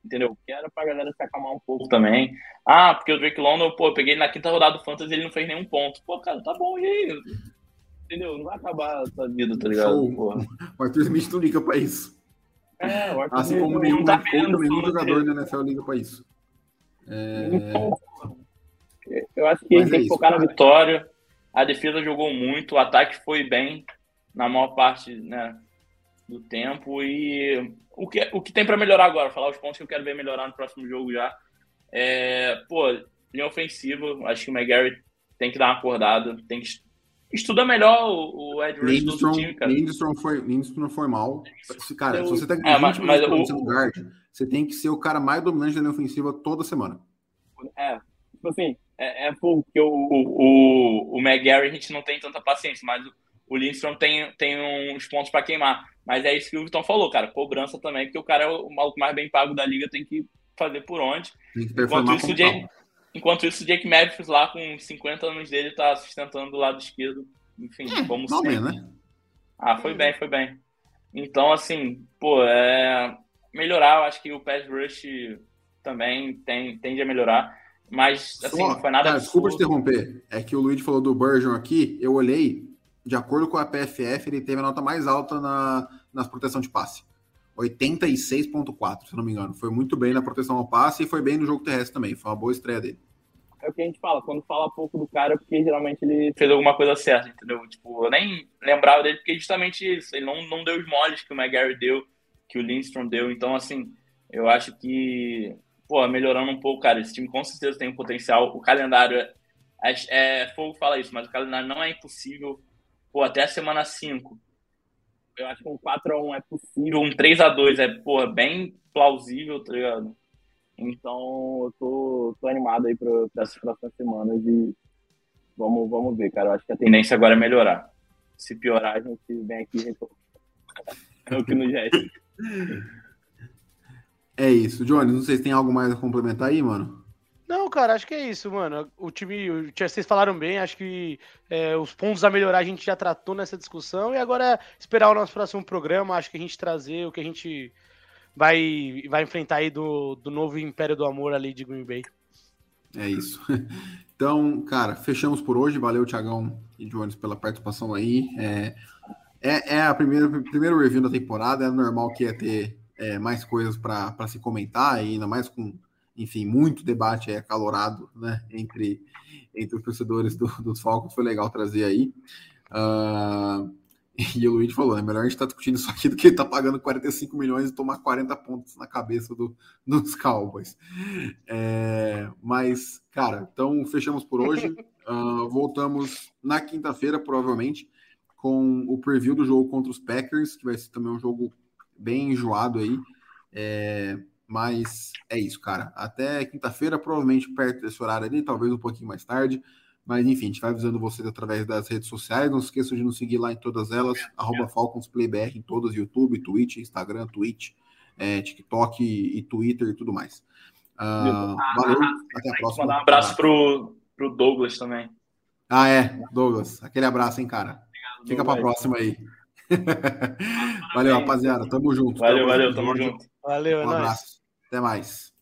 entendeu? Que era pra galera se acalmar um pouco também. Ah, porque o Drake London, pô, eu peguei ele na quinta rodada do Fantasy e ele não fez nenhum ponto. Pô, cara, tá bom, e aí? Entendeu? Não vai acabar a sua vida, tá ligado? Porra. O Arthur Smith não liga pra isso. É, o Arthur assim como nenhum, tá como nenhum jogador da NFL liga pra isso. É... Eu acho que Mas tem é que focar cara. na vitória. A defesa jogou muito, o ataque foi bem na maior parte né, do tempo e o que, o que tem para melhorar agora, falar os pontos que eu quero ver melhorar no próximo jogo já. É, pô, linha ofensiva, acho que o McGarry tem que dar uma acordada, tem que estuda melhor o, o Ed Rush do time, cara. Lindstrom foi, Lindstrom foi mal. Cara, eu, se você tá é, mas, mas o, guard, você tem que ser o cara mais dominante da linha ofensiva toda semana. É, tipo assim, é, é porque o, o, o McGarry a gente não tem tanta paciência, mas o, o Lindstrom tem, tem uns pontos para queimar. Mas é isso que o Vitão falou, cara. Cobrança também, porque o cara é o maluco mais bem pago da liga, tem que fazer por onde. Enquanto isso, Jake, enquanto isso, o Jake Memphis lá com 50 anos dele tá sustentando do lado esquerdo. Enfim, é, vamos sempre. Bem, né? Ah, foi bem, foi bem. Então, assim, pô, é... melhorar, eu acho que o pass rush também tem, tende a melhorar. Mas, assim, Só, não foi nada. Cara, desculpa te interromper. É que o Luiz falou do Burgeon aqui. Eu olhei, de acordo com a PFF, ele teve a nota mais alta na, nas proteção de passe. 86.4, se não me engano. Foi muito bem na proteção ao passe e foi bem no jogo terrestre também. Foi uma boa estreia dele. É o que a gente fala, quando fala pouco do cara, porque geralmente ele fez alguma coisa certa, entendeu? Tipo, eu nem lembrava dele porque justamente isso. Ele não, não deu os moles que o McGarry deu, que o Lindstrom deu. Então, assim, eu acho que, pô, melhorando um pouco, cara, esse time com certeza tem um potencial. O calendário é, é, é fogo fala isso, mas o calendário não é impossível. Pô, até a semana 5 eu acho que um 4x1 é possível. Um 3x2 é, porra, bem plausível, tá ligado? Então, eu tô, tô animado aí para essas próximas semanas e vamos, vamos ver, cara. Eu acho que a tendência agora é melhorar. Se piorar, a gente vem aqui e É o que nos resta. É isso. Johnny, não sei se tem algo mais a complementar aí, mano. Não, cara, acho que é isso, mano. O time, o, vocês falaram bem, acho que é, os pontos a melhorar a gente já tratou nessa discussão e agora é esperar o nosso próximo programa, acho que a gente trazer o que a gente vai, vai enfrentar aí do, do novo Império do Amor ali de Green Bay. É isso. Então, cara, fechamos por hoje. Valeu, Tiagão e Jones, pela participação aí. É, é, é a primeira primeiro review da temporada. É normal que ia ter é, mais coisas para se comentar, ainda mais com, enfim, muito debate acalorado né, entre, entre os torcedores do, dos Falcons. Foi legal trazer aí. Uh, e o Luiz falou, é melhor a gente estar tá discutindo isso aqui do que estar tá pagando 45 milhões e tomar 40 pontos na cabeça do, dos Cowboys. É, mas, cara, então fechamos por hoje. Uh, voltamos na quinta-feira, provavelmente, com o preview do jogo contra os Packers, que vai ser também um jogo bem enjoado aí. É, mas é isso, cara. Até quinta-feira, provavelmente perto desse horário ali, talvez um pouquinho mais tarde. Mas enfim, a gente vai avisando vocês através das redes sociais. Não se esqueçam de nos seguir lá em todas elas, arroba FalconsPlayBR em todas, YouTube, Twitch, Instagram, Twitch, é, TikTok e, Twitter e tudo mais. Uh, valeu, até a próxima. Mandar um abraço pro, pro Douglas também. Ah, é, Douglas. Aquele abraço, hein, cara. Obrigado, Fica para a próxima aí. valeu, rapaziada. Tamo junto. Valeu, tamo valeu, junto. tamo junto. Valeu, é um abraço. Até mais.